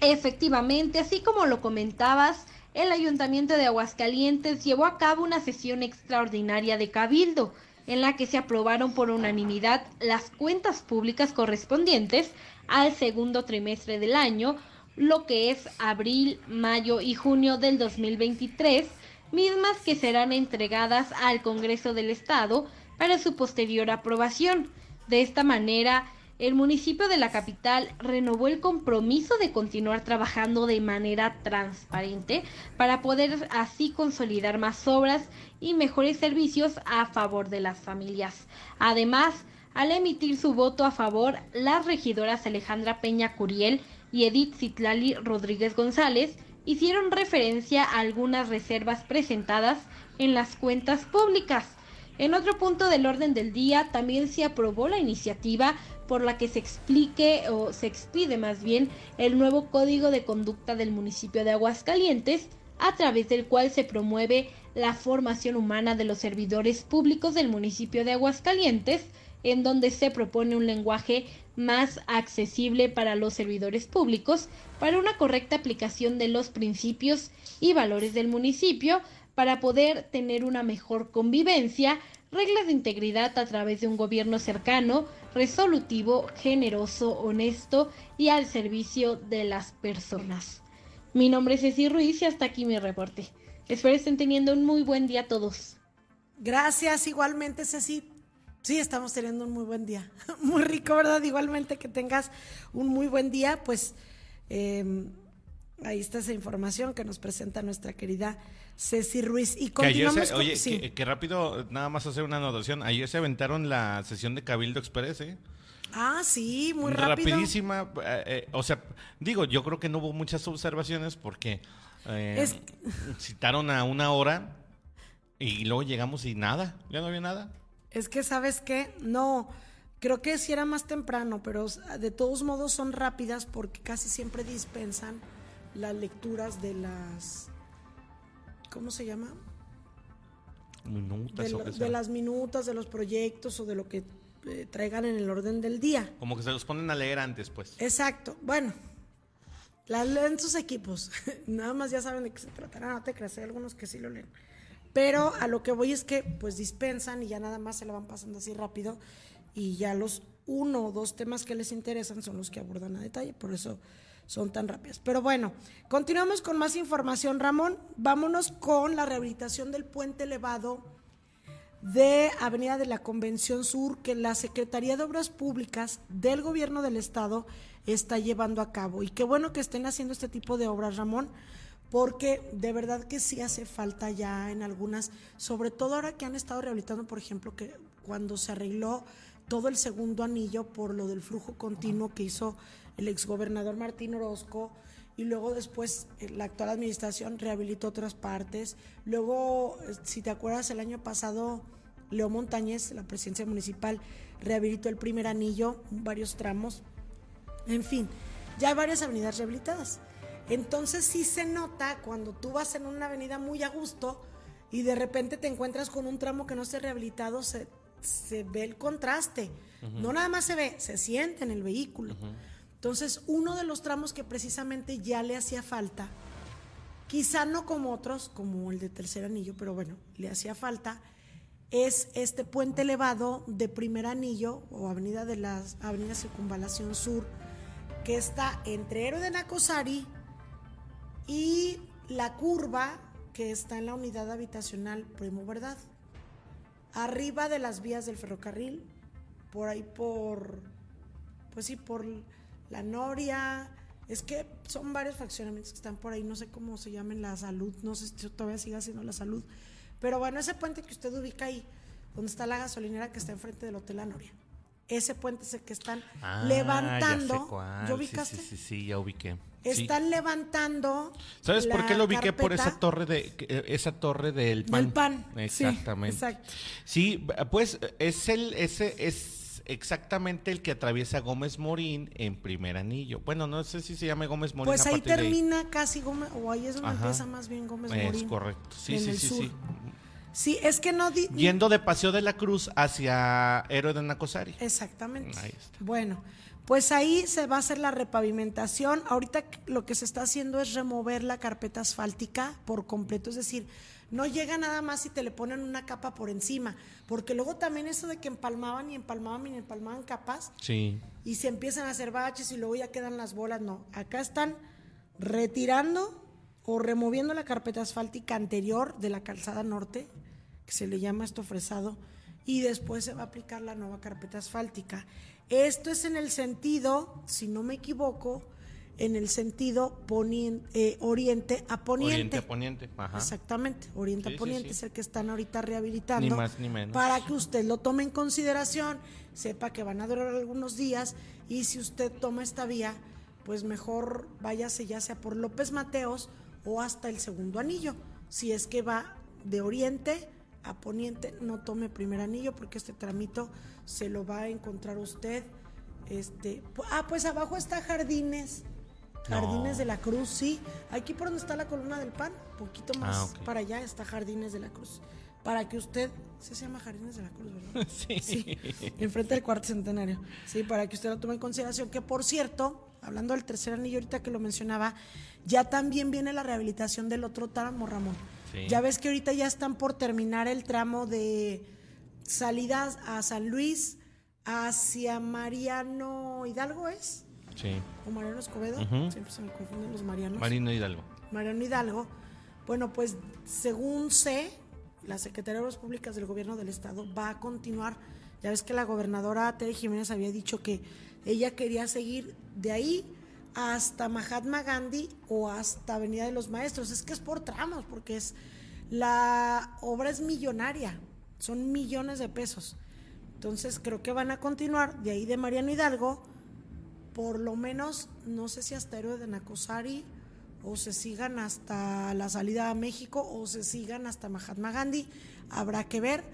Efectivamente, así como lo comentabas, el Ayuntamiento de Aguascalientes llevó a cabo una sesión extraordinaria de cabildo en la que se aprobaron por unanimidad las cuentas públicas correspondientes al segundo trimestre del año, lo que es abril, mayo y junio del 2023, mismas que serán entregadas al Congreso del Estado para su posterior aprobación. De esta manera, el municipio de la capital renovó el compromiso de continuar trabajando de manera transparente para poder así consolidar más obras y mejores servicios a favor de las familias. Además, al emitir su voto a favor, las regidoras Alejandra Peña Curiel y Edith Citlali Rodríguez González hicieron referencia a algunas reservas presentadas en las cuentas públicas. En otro punto del orden del día también se aprobó la iniciativa por la que se explique o se expide más bien el nuevo código de conducta del municipio de Aguascalientes, a través del cual se promueve la formación humana de los servidores públicos del municipio de Aguascalientes, en donde se propone un lenguaje más accesible para los servidores públicos, para una correcta aplicación de los principios y valores del municipio, para poder tener una mejor convivencia, reglas de integridad a través de un gobierno cercano, resolutivo, generoso, honesto y al servicio de las personas. Mi nombre es Ceci Ruiz y hasta aquí mi reporte. Espero estén teniendo un muy buen día todos.
Gracias, igualmente Ceci. Sí, estamos teniendo un muy buen día. Muy rico, ¿verdad? Igualmente que tengas un muy buen día, pues em, Ahí está esa información que nos presenta nuestra querida Ceci Ruiz. Y
Que ayer
continuamos
se-
con-
oye,
sí.
que, que rápido, nada más hacer una anotación. Ayer se aventaron la sesión de Cabildo Express, ¿eh?
Ah, sí, muy rápido.
Rapidísima. eh, eh, o sea, digo, yo creo que no hubo muchas observaciones porque eh,
Es-
citaron a una hora y luego llegamos y nada, ya no había nada.
Es que, ¿sabes qué? No, creo que sí era más temprano, pero de todos modos son rápidas porque casi siempre dispensan las lecturas de las... ¿Cómo se llama?
Minutas
De, lo- las minutas, de los proyectos o de lo que eh, traigan en el orden del día.
Como que se los ponen a leer antes, pues.
Exacto. Bueno, las leen sus equipos. Nada más ya saben de qué se tratará. No te creas, hay algunos que sí lo leen. Pero a lo que voy es que pues dispensan y ya nada más se la van pasando así rápido y ya los uno o dos temas que les interesan son los que abordan a detalle, por eso son tan rápidas. Pero bueno, continuamos con más información, Ramón. Vámonos con la rehabilitación del puente elevado de Avenida de la Convención Sur que la Secretaría de Obras Públicas del Gobierno del Estado está llevando a cabo. Y qué bueno que estén haciendo este tipo de obras, Ramón, porque de verdad que sí hace falta ya en algunas, sobre todo ahora que han estado rehabilitando, por ejemplo, que cuando se arregló todo el segundo anillo por lo del flujo continuo que hizo el exgobernador Martín Orozco, y luego después eh, la actual administración rehabilitó otras partes. Luego, eh, si te acuerdas, el año pasado Leo Montañez, la presidencia municipal, rehabilitó el primer anillo, varios tramos. En fin, ya hay varias avenidas rehabilitadas. Entonces sí se nota cuando tú vas en una avenida muy a gusto y de repente te encuentras con un tramo que no esté rehabilitado, se, se ve el contraste. No nada más se ve, se siente en el vehículo. Entonces, uno de los tramos que precisamente ya le hacía falta, quizá no como otros, como el de tercer anillo, pero bueno, le hacía falta, es este puente elevado de primer anillo o avenida de las Avenida Circunvalación Sur, que está entre Héroe de Nacosari y la curva que está en la unidad habitacional Primo Verdad. Arriba de las vías del ferrocarril, por ahí por, pues sí, por la Noria. Es que son varios fraccionamientos que están por ahí, no sé cómo se llamen la salud, no sé si todavía sigue siendo la salud. Pero bueno, ese puente que usted ubica ahí, donde está la gasolinera que está enfrente del Hotel La Noria. Ese puente es el que están
Ah,
levantando.
ya sé cuál.
¿Ya
Sí,
ubicaste?
Sí, sí, sí, ya ubiqué. Sí.
Están levantando.
¿Sabes por qué lo ubiqué por esa torre de eh, esa torre del pan?
Del pan. Sí,
Exactamente.
exacto.
Sí, pues es el ese es exactamente el que atraviesa Gómez Morín en primer anillo. Bueno, no sé si se llama Gómez Morín.
Pues ahí termina casi Gómez, o ahí es donde
Ajá.
empieza más bien Gómez
Es
Morín.
correcto. Sí,
en
sí,
el
sí,
sur.
sí.
Sí, es que no di-
Yendo de Paseo de la Cruz hacia Héroe de Nacosari.
Exactamente.
Ahí está.
Bueno, pues ahí se va a hacer la repavimentación. Ahorita lo que se está haciendo es remover la carpeta asfáltica por completo, es decir, no llega nada más y te le ponen una capa por encima, porque luego también eso de que empalmaban y empalmaban y empalmaban capas
Sí.
y se empiezan a hacer baches y luego ya quedan las bolas, no, acá están retirando o removiendo la carpeta asfáltica anterior de la calzada norte, que se le llama esto fresado, y después se va a aplicar la nueva carpeta asfáltica. Esto es en el sentido, si no me equivoco, en el sentido ponien- eh, oriente a poniente.
Oriente a poniente. Ajá.
Exactamente, Oriente
Sí,
a
sí,
Poniente
sí.
es el que están ahorita rehabilitando.
Ni más ni menos.
Para que usted lo tome en consideración, sepa que van a durar algunos días y si usted toma esta vía, pues mejor váyase ya sea por López Mateos o hasta el segundo anillo. Si es que va de Oriente a Poniente, no tome primer anillo porque este tramito se lo va a encontrar usted. Este, ah, pues abajo está Jardines. Jardines
No.
de la Cruz, sí. Aquí por donde está la columna del pan, poquito más
Ah, ok.
para allá está Jardines de la Cruz. Para que usted, ¿sí se llama Jardines de la Cruz, ¿verdad?
Sí.
enfrente del cuarto centenario. Sí, para que usted lo tome en consideración. Que por cierto, hablando del tercer anillo, ahorita que lo mencionaba, ya también viene la rehabilitación del otro tramo, Ramón.
Sí.
Ya ves que ahorita ya están por terminar el tramo de salidas a San Luis hacia Mariano Hidalgo, ¿es?
Sí.
¿O Mariano Escobedo? Siempre se me confunden los Marianos.
Marino Hidalgo.
Mariano Hidalgo. Bueno, pues según sé, la Secretaría de Obras Públicas del Gobierno del Estado va a continuar. Ya ves que la gobernadora Tere Jiménez había dicho que ella quería seguir de ahí hasta Mahatma Gandhi o hasta Avenida de los Maestros. Es que es por tramos, porque es la obra es millonaria, son millones de pesos. Entonces creo que van a continuar de ahí de Mariano Hidalgo, por lo menos, no sé si hasta Héroe de Nacosari, o se sigan hasta la salida a México, o se sigan hasta Mahatma Gandhi, habrá que ver.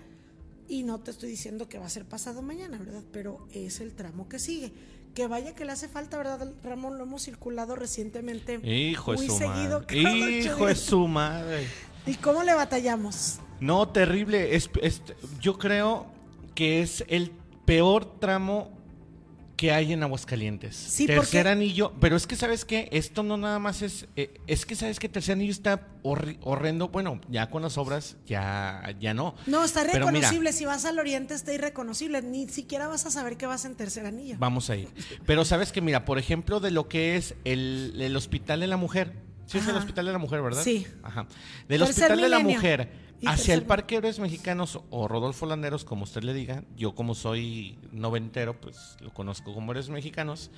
Y no te estoy diciendo que va a ser pasado mañana, ¿verdad? Pero es el tramo que sigue. Que vaya que le hace falta, ¿verdad, Ramón? Lo hemos circulado recientemente.
Hijo
muy
de su
seguido.
madre. Hijo de su madre.
¿Y cómo le batallamos?
No, terrible. Es, es- yo creo que es el peor tramo que hay en Aguascalientes.
Sí,
tercer
porque-
anillo, pero es que sabes que esto no nada más es, eh, es que sabes que tercer anillo está horri- horrendo. Bueno, ya con las obras ya, ya no.
No, está reconocible. si vas al oriente está irreconocible. Ni siquiera vas a saber que vas en tercer anillo.
Vamos a ir. Pero sabes que, mira, por ejemplo, de lo que es el, el Hospital de la Mujer. Sí, es el
Ajá.
Hospital de la Mujer, ¿verdad?
Sí.
Ajá. Del
Tercer
Hospital de la. Mujer hacia
tercer
el Parque Héroes Mexicanos o Rodolfo Landeros, como usted le diga. Yo, como soy noventero, pues lo conozco como Héroes Mexicanos.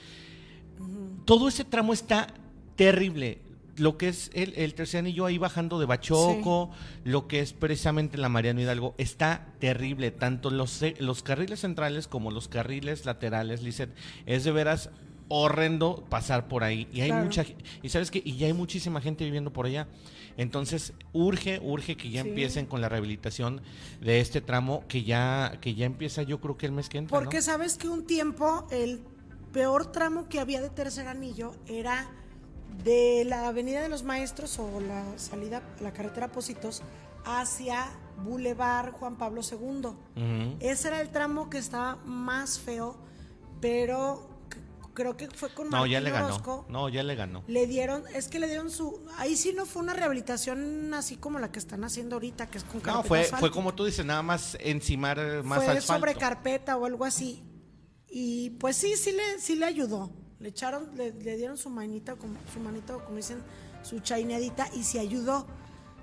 Todo ese tramo está terrible. Lo que es el, el tercer anillo ahí bajando de Bachoco, lo que es precisamente la Mariano Hidalgo, está terrible. Tanto los, los carriles centrales como los carriles laterales, Lizeth, es de veras horrendo pasar por ahí. Y hay
Claro.
mucha y sabes que y ya hay muchísima gente viviendo por allá. Entonces, urge, urge que ya
Sí.
empiecen con la rehabilitación de este tramo que ya, que ya empieza yo creo que el mes que entra. ¿no?
Porque sabes que un tiempo el peor tramo que había de tercer anillo era de la Avenida de los Maestros o la salida la carretera Positos hacia Boulevard Juan Pablo II. Ese era el tramo que estaba más feo, pero creo que fue con
No,
Martín
ya le ganó.
Orozco.
No, ya le ganó.
Le dieron, es que le dieron su, ahí sí no fue una rehabilitación así como la que están haciendo ahorita, que es con
No,
carpeta
fue,
asfalto.
fue como tú dices, nada más encimar más
fue
asfalto.
sobre carpeta o algo así. Y pues sí, sí le, sí le ayudó. Le echaron, le, le dieron su manita, su manito, como dicen, su chaineadita y se ayudó.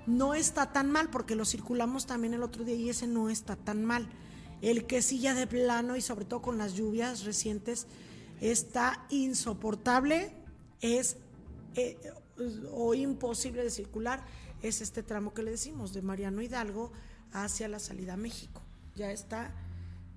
No está tan mal, porque lo circulamos también el otro día y ese no está tan mal. El que sí ya de plano y sobre todo con las lluvias recientes está insoportable, es eh, o imposible de circular, es este tramo que le decimos, de Mariano Hidalgo hacia la salida a México. Ya está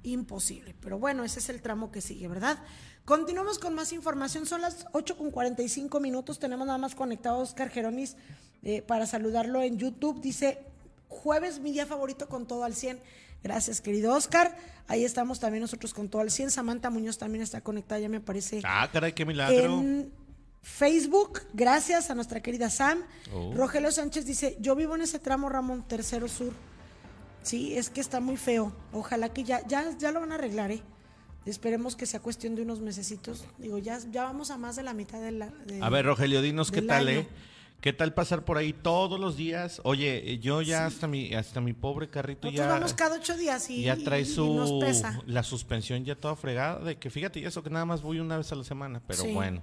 imposible. Pero bueno, ese es el tramo que sigue, ¿verdad? Continuamos con más información. Son las 8 con 45 minutos. Tenemos nada más conectado a Oscar Geronis eh, para saludarlo en YouTube. Dice, jueves mi día favorito con todo al 100. Gracias, querido Oscar. Ahí estamos también nosotros con todo al 100. Samantha Muñoz también está conectada, ya me parece.
Ah, caray, qué milagro.
En Facebook, gracias a nuestra querida Sam.
Oh.
Rogelio Sánchez dice, yo vivo en ese tramo, Ramón, tercero sur. Sí, es que está muy feo. Ojalá que ya, ya, ya lo van a arreglar, ¿eh? Esperemos que sea cuestión de unos mesecitos. Digo, ya, ya vamos a más de la mitad de la... de-
A ver, Rogelio, dinos qué tal,
año.
¿eh? ¿Qué tal pasar por ahí todos los días? Oye, eh, yo ya hasta mi hasta mi pobre carrito
Nosotros
ya
vamos cada ocho días y,
ya trae
y
su
nos pesa.
la suspensión ya toda fregada de que fíjate y eso que nada más voy una vez a la semana, pero
Sí.
bueno.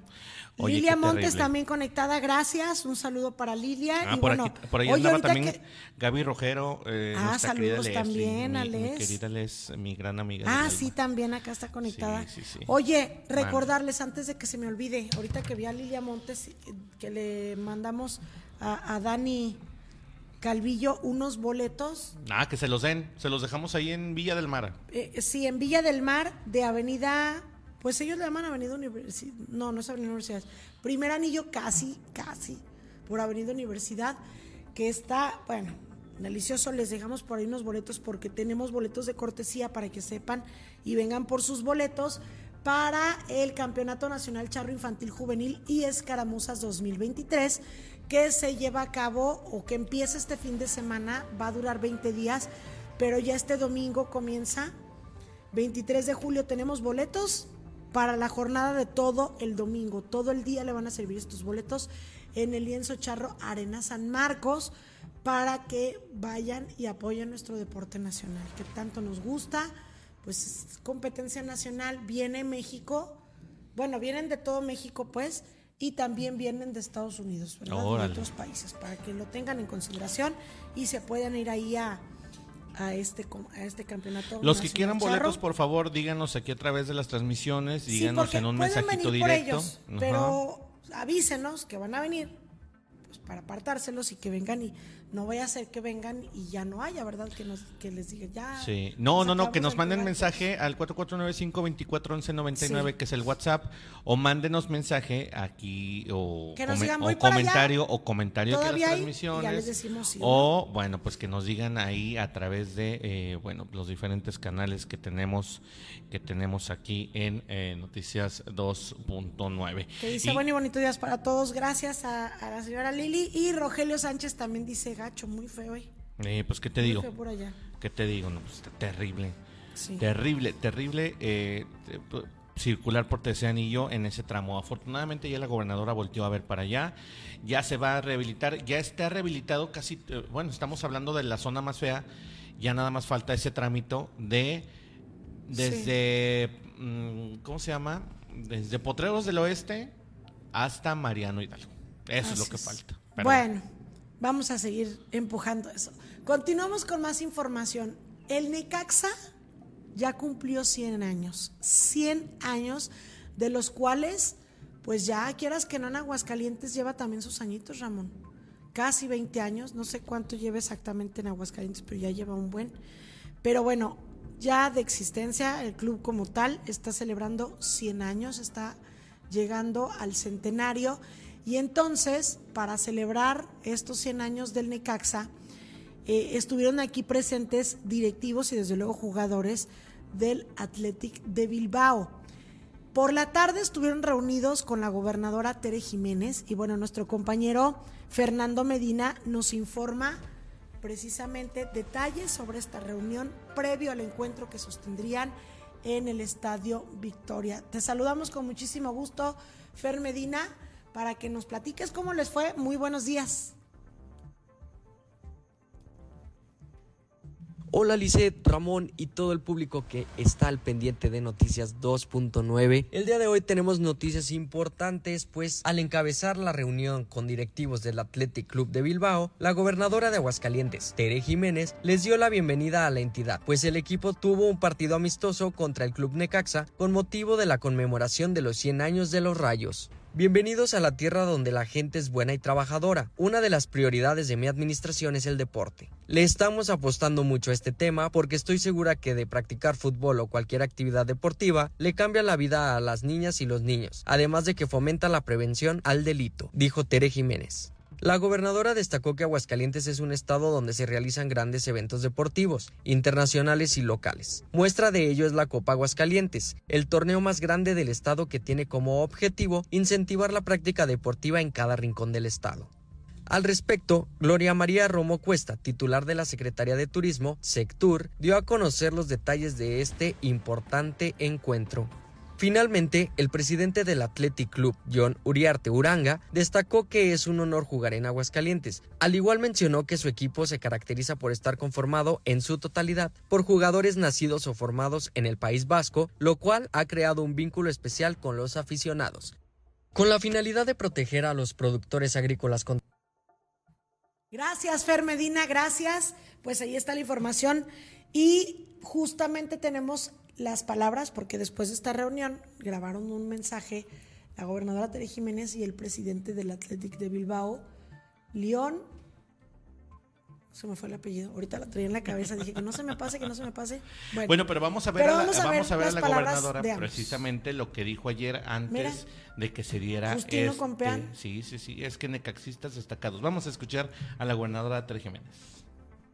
Oye,
Lilia Montes también conectada, gracias. Un saludo para Lilia.
Ah,
y
por,
bueno,
aquí, por ahí andaba también
que-
Gaby Rojero, eh,
Ah, saludos
Les,
también
mi, querida Les, mi gran amiga.
Ah,
alma.
sí, también acá está conectada.
Sí, sí, sí.
Oye, recordarles antes de que se me olvide, ahorita que vi a Lilia Montes, que le mandamos a, a Dani Calvillo unos boletos,
Ah, que se los den, se los dejamos ahí en Villa del Mar.
eh, sí, en Villa del Mar, de Avenida, pues ellos le llaman Avenida Universidad, no, no es Avenida Universidad, primer anillo casi, casi, por Avenida Universidad, que está, bueno, delicioso, les dejamos por ahí unos boletos porque tenemos boletos de cortesía para que sepan y vengan por sus boletos para el Campeonato Nacional Charro Infantil Juvenil y Escaramuzas 2023 que se lleva a cabo o que empieza este fin de semana, va a durar 20 días, pero ya este domingo comienza 23 de julio tenemos boletos para la jornada de todo el domingo. Todo el día le van a servir estos boletos en el lienzo charro Arena San Marcos para que vayan y apoyen nuestro deporte nacional, que tanto nos gusta. Pues es competencia nacional, viene México, bueno, vienen de todo México, pues, y también vienen de Estados Unidos, ¿verdad? De otros países, para que lo tengan en consideración y se puedan ir ahí a, a este, a este campeonato.
Los que quieran
charro.
boletos, por favor, díganos aquí a través de las transmisiones, díganos en un mensajito directo.
ellos, pero avísenos que van a venir pues, para apartárselos y que vengan y no vaya a ser que vengan y ya no haya, ¿verdad? Que, nos, que les diga ya.
Sí, no, no, no, que nos manden mensaje al 4495-241199,
Sí.
que es el WhatsApp, o mándenos mensaje aquí, o,
Que nos
come-
digan,
o
"Voy para allá".
comentario, o comentario
Todavía
las
y ya
transmisiones.
les decimos sí o
o, bueno, pues que nos digan ahí a través de, eh, bueno, los diferentes canales que tenemos, que tenemos aquí en eh, Noticias 2.9.
Que dice
Y-
buen y bonito días para todos. Gracias a, a la señora Lili. Y Rogelio Sánchez también dice gacho, muy feo, ¿eh?
eh, pues, ¿qué te
Muy
digo?
feo por allá.
¿Qué te digo? No, pues, está terrible.
Sí.
Terrible, terrible eh, circular por Tercer Anillo en ese tramo. Afortunadamente ya la gobernadora volteó a ver para allá, ya se va a rehabilitar, ya está rehabilitado casi, eh, bueno, estamos hablando de la zona más fea, ya nada más falta ese trámite de desde, mm, ¿cómo se llama? Desde Potreros del Oeste hasta Mariano Hidalgo. Eso es lo que
es.
falta. Pero
Bueno, vamos a seguir empujando eso. Continuamos con más información. El Necaxa ya cumplió 100 años. 100 años, de los cuales, pues ya quieras que no en Aguascalientes lleva también sus añitos, Ramón. Casi 20 años, no sé cuánto lleva exactamente en Aguascalientes, pero ya lleva un buen. Pero bueno, ya de existencia, el club como tal está celebrando 100 años, está llegando al centenario. Y entonces, para celebrar estos 100 años del Necaxa, eh, estuvieron aquí presentes directivos y desde luego jugadores del Athletic de Bilbao. Por la tarde estuvieron reunidos con la gobernadora Tere Jiménez y bueno, nuestro compañero Fernando Medina nos informa precisamente detalles sobre esta reunión previo al encuentro que sostendrían en el Estadio Victoria. Te saludamos con muchísimo gusto, Fer Medina, para que nos platiques cómo les fue. Muy buenos días.
Hola Lisette, Ramón y todo el público que está al pendiente de Noticias 2.9. El día de hoy tenemos noticias importantes, pues al encabezar la reunión con directivos del Athletic Club de Bilbao, la gobernadora de Aguascalientes, Tere Jiménez, les dio la bienvenida a la entidad, pues el equipo tuvo un partido amistoso contra el Club Necaxa con motivo de la conmemoración de los 100 años de los Rayos. Bienvenidos a la tierra donde la gente es buena y trabajadora. Una de las prioridades de mi administración es el deporte. Le estamos apostando mucho a este tema porque estoy segura que de practicar fútbol o cualquier actividad deportiva le cambia la vida a las niñas y los niños, además de que fomenta la prevención al delito, dijo Tere Jiménez. La gobernadora destacó que Aguascalientes es un estado donde se realizan grandes eventos deportivos, internacionales y locales. Muestra de ello es la Copa Aguascalientes, el torneo más grande del estado que tiene como objetivo incentivar la práctica deportiva en cada rincón del estado. Al respecto, Gloria María Romo Cuesta, titular de la Secretaría de Turismo, SECTUR, dio a conocer los detalles de este importante encuentro. Finalmente, el presidente del Athletic Club, John Uriarte Uranga, destacó que es un honor jugar en Aguascalientes. Al igual mencionó que su equipo se caracteriza por estar conformado en su totalidad por jugadores nacidos o formados en el País Vasco, lo cual ha creado un vínculo especial con los aficionados. Con la finalidad de proteger a los productores agrícolas
Gracias, Fer Medina, gracias. Pues ahí está la información. Y justamente tenemos las palabras, porque después de esta reunión grabaron un mensaje la gobernadora Tere Jiménez y el presidente del Athletic de Bilbao, León. Se me fue el apellido. Ahorita la traía en la cabeza. Dije que no se me pase, que no se me pase. Bueno,
Bueno, pero vamos a ver a la,
vamos a
vamos
ver
a, ver a la gobernadora precisamente lo que dijo ayer antes
Mira,
de que se diera
Justino
este-. Sí, sí, sí, es que necaxistas destacados. Vamos a escuchar a la gobernadora Tere Jiménez.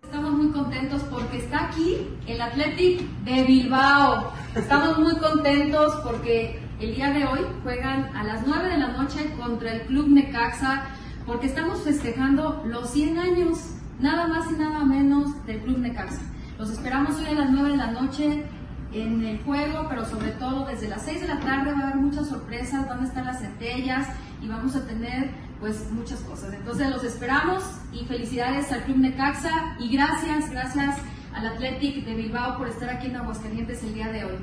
Estamos muy contentos porque está aquí el Athletic de Bilbao. Estamos muy contentos porque el día de hoy juegan a las 9 de la noche contra el Club Necaxa porque estamos festejando los 100 años, nada más y nada menos, del Club Necaxa. Los esperamos hoy a las 9 de la noche en el juego, pero sobre todo desde las 6 de la tarde va a haber muchas sorpresas, van a estar las centellas y vamos a tener pues muchas cosas. Entonces los esperamos y felicidades al Club Necaxa y gracias, gracias al Athletic de Bilbao por estar aquí en Aguascalientes el día de hoy.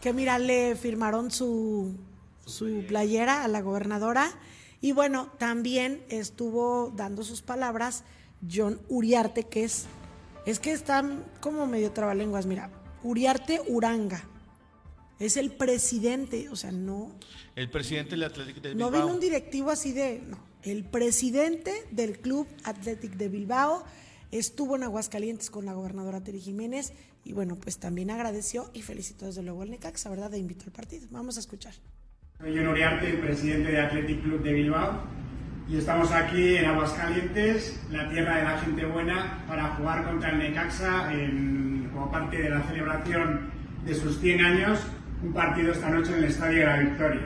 que mira, le firmaron su, su playera a la gobernadora. Y bueno, también estuvo dando sus palabras John Uriarte, que es, es que están como medio trabalenguas, mira, Uriarte Uranga. Es el presidente, o sea, no.
El presidente del Athletic de
No
Bilbao.
vino un directivo así de. No. El presidente del Club Athletic de Bilbao estuvo en Aguascalientes con la gobernadora Teri Jiménez y bueno, pues también agradeció y felicitó desde luego al Necaxa, ¿verdad? De invitó al partido. Vamos a escuchar.
Soy John Uriarte, el presidente de Athletic Club de Bilbao y estamos aquí en Aguascalientes, la tierra de la gente buena, para jugar contra el Necaxa en- como parte de la celebración de sus 100 años, un partido esta noche en el Estadio de la Victoria.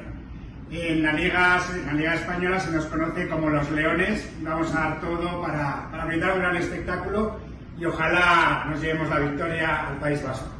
En la Liga, en la Liga Española se nos conoce como los Leones, vamos a dar todo para, para brindar un gran espectáculo y ojalá nos llevemos la victoria al País Vasco.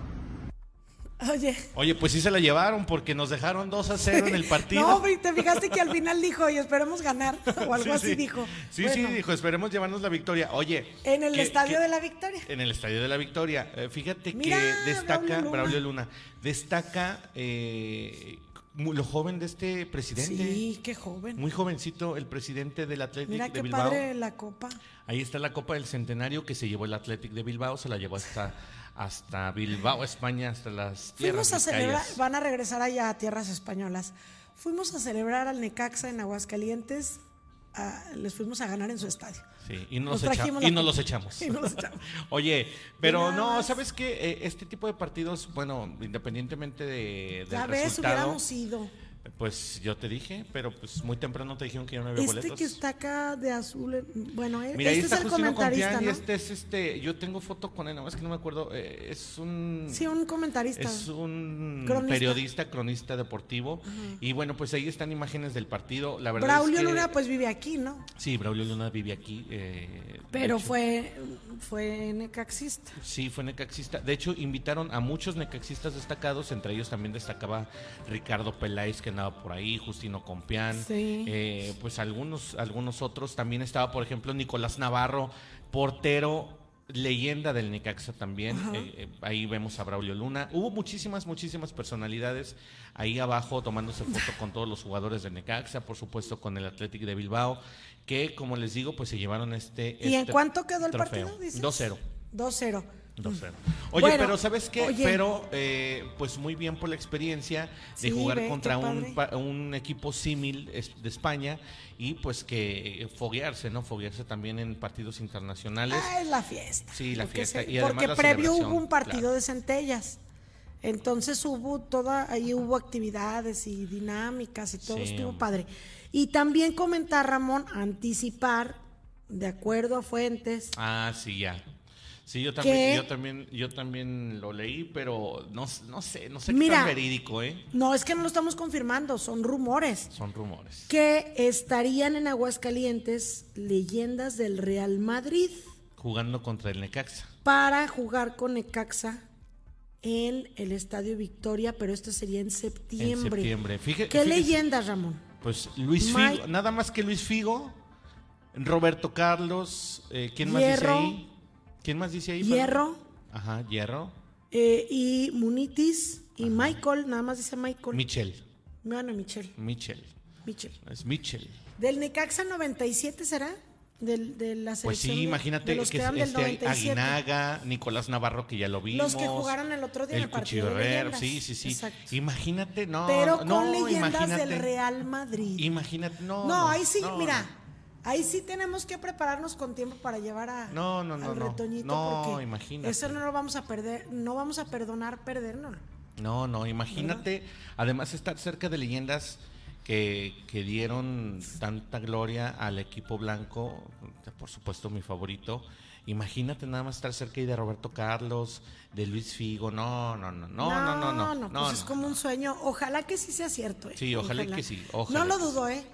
Oye.
Oye, pues sí se la llevaron porque nos dejaron 2 a 0 en el partido.
No, te fijaste que al final dijo, y esperemos ganar, o algo
Sí,
así
sí.
dijo.
Sí,
Bueno,
sí, dijo, esperemos llevarnos la victoria. Oye.
En el
¿qué-
Estadio de la Victoria.
En el Estadio de la Victoria. Eh, fíjate
Mira,
que destaca,
Braulio Luna.
Braulio Luna, destaca eh, lo joven de este presidente.
Sí, qué joven.
Muy jovencito, el presidente del Athletic
Mira
de
qué
Bilbao.
padre la copa.
Ahí está la Copa del Centenario que se llevó el Athletic de Bilbao, se la llevó hasta, hasta Bilbao, España, hasta las tierras
Fuimos a celebrar, van a regresar allá a tierras españolas. Fuimos a celebrar al Necaxa en Aguascalientes. ah, les fuimos a ganar en su estadio.
Sí, y nos,
Nos
echa- y nos los echamos.
Y nos los echamos.
Oye, pero no. ¿sabes qué? Eh, este tipo de partidos, bueno, independientemente de, del
Ya ves,
resultado,
hubiéramos ido.
Pues yo te dije, pero pues muy temprano te dijeron que ya no había
Este
boletos.
que está acá de azul, eh, bueno, eh,
Mira, ahí
este
está
es el
Justino
comentarista,
y
¿no?
este es este, yo tengo foto con él, nada más que no me acuerdo, eh, es un...
Sí, un comentarista.
Es un
Cronista.
periodista, cronista deportivo. Y bueno, pues ahí están imágenes del partido. La verdad
Braulio
es que,
Luna pues vive aquí, ¿no?
Sí, Braulio Luna vive aquí. eh,
Pero fue, fue necaxista.
Sí, fue necaxista. De hecho, invitaron a muchos necaxistas destacados, entre ellos también destacaba Ricardo Peláez, que andaba por ahí, Justino Compián,
Sí.
eh, pues algunos, algunos otros. También estaba, por ejemplo, Nicolás Navarro, portero, leyenda del Necaxa también. Eh, eh, ahí vemos a Braulio Luna. Hubo muchísimas, muchísimas personalidades ahí abajo tomándose foto con todos los jugadores del Necaxa, por supuesto con el Athletic de Bilbao, que como les digo, pues se llevaron este...
¿Y en
este
cuánto quedó el
trofeo.
partido? dices?
2-0.
2-0.
2-0. Oye,
Bueno,
pero ¿sabes qué?
oye.
Pero, eh, pues muy bien por la experiencia de
Sí,
jugar
ve,
contra un, equipo símil de España y pues que foguearse, ¿no? Foguearse también en partidos internacionales.
Ah, es la fiesta.
Sí, la
Porque
fiesta
se-
y además
porque
la
previo hubo un partido
claro.
de centellas. Entonces hubo toda, ahí hubo actividades y dinámicas y todo
Sí,
estuvo padre. Y también comentar, Ramón, anticipar, de acuerdo a fuentes,
Ah, sí, ya. Sí, yo también,
¿Qué?
yo también, yo también lo leí, pero no, no sé, no sé qué
Mira.
tan verídico, ¿eh?
no es que no lo estamos confirmando, son rumores,
Son rumores.
que estarían en Aguascalientes leyendas del Real Madrid
Jugando contra el Necaxa.
para jugar con Necaxa en el Estadio Victoria, pero esto sería en
En
septiembre.
septiembre. Fíjate,
¿Qué leyendas, Ramón?
Pues Luis
Mike-
Figo, nada más que Luis Figo, Roberto Carlos, eh, ¿quién más dice ahí? ¿Quién más dice ahí?
Hierro
Ajá, Hierro.
eh, y Munitis y Michael, nada más dice Michael.
Michel,
Bueno, Michel,
Michel,
Michel.
es Michel.
¿Del Necaxa 97 será? Del, de la
Pues
selección
sí,
de-
imagínate
de los
que este
97.
Aguinaga, Nicolás Navarro que ya lo vimos.
Los que jugaron el otro día en
el
el partido de
sí, sí, sí.
Exacto.
Imagínate, no,
Pero
no,
con leyendas del Real Madrid.
Imagínate, no.
No, ahí sí,
no,
mira, Ahí sí tenemos que prepararnos con tiempo para llevar a,
no, no, no,
al retoñito.
No,
porque
imagínate.
Eso no lo vamos a perder, no vamos a perdonar perdernos.
No, no, imagínate, ¿verdad? además estar cerca de leyendas que, que, dieron tanta gloria al equipo blanco, por supuesto mi favorito. Imagínate nada más estar cerca de Roberto Carlos, de Luis Figo, no, no, no, no, no, no, no. no,
no, pues
no pues es
como un sueño, ojalá que sí sea cierto. Eh.
Sí, ojalá, ojalá, que sí. Ojalá.
No lo dudo, ¿eh?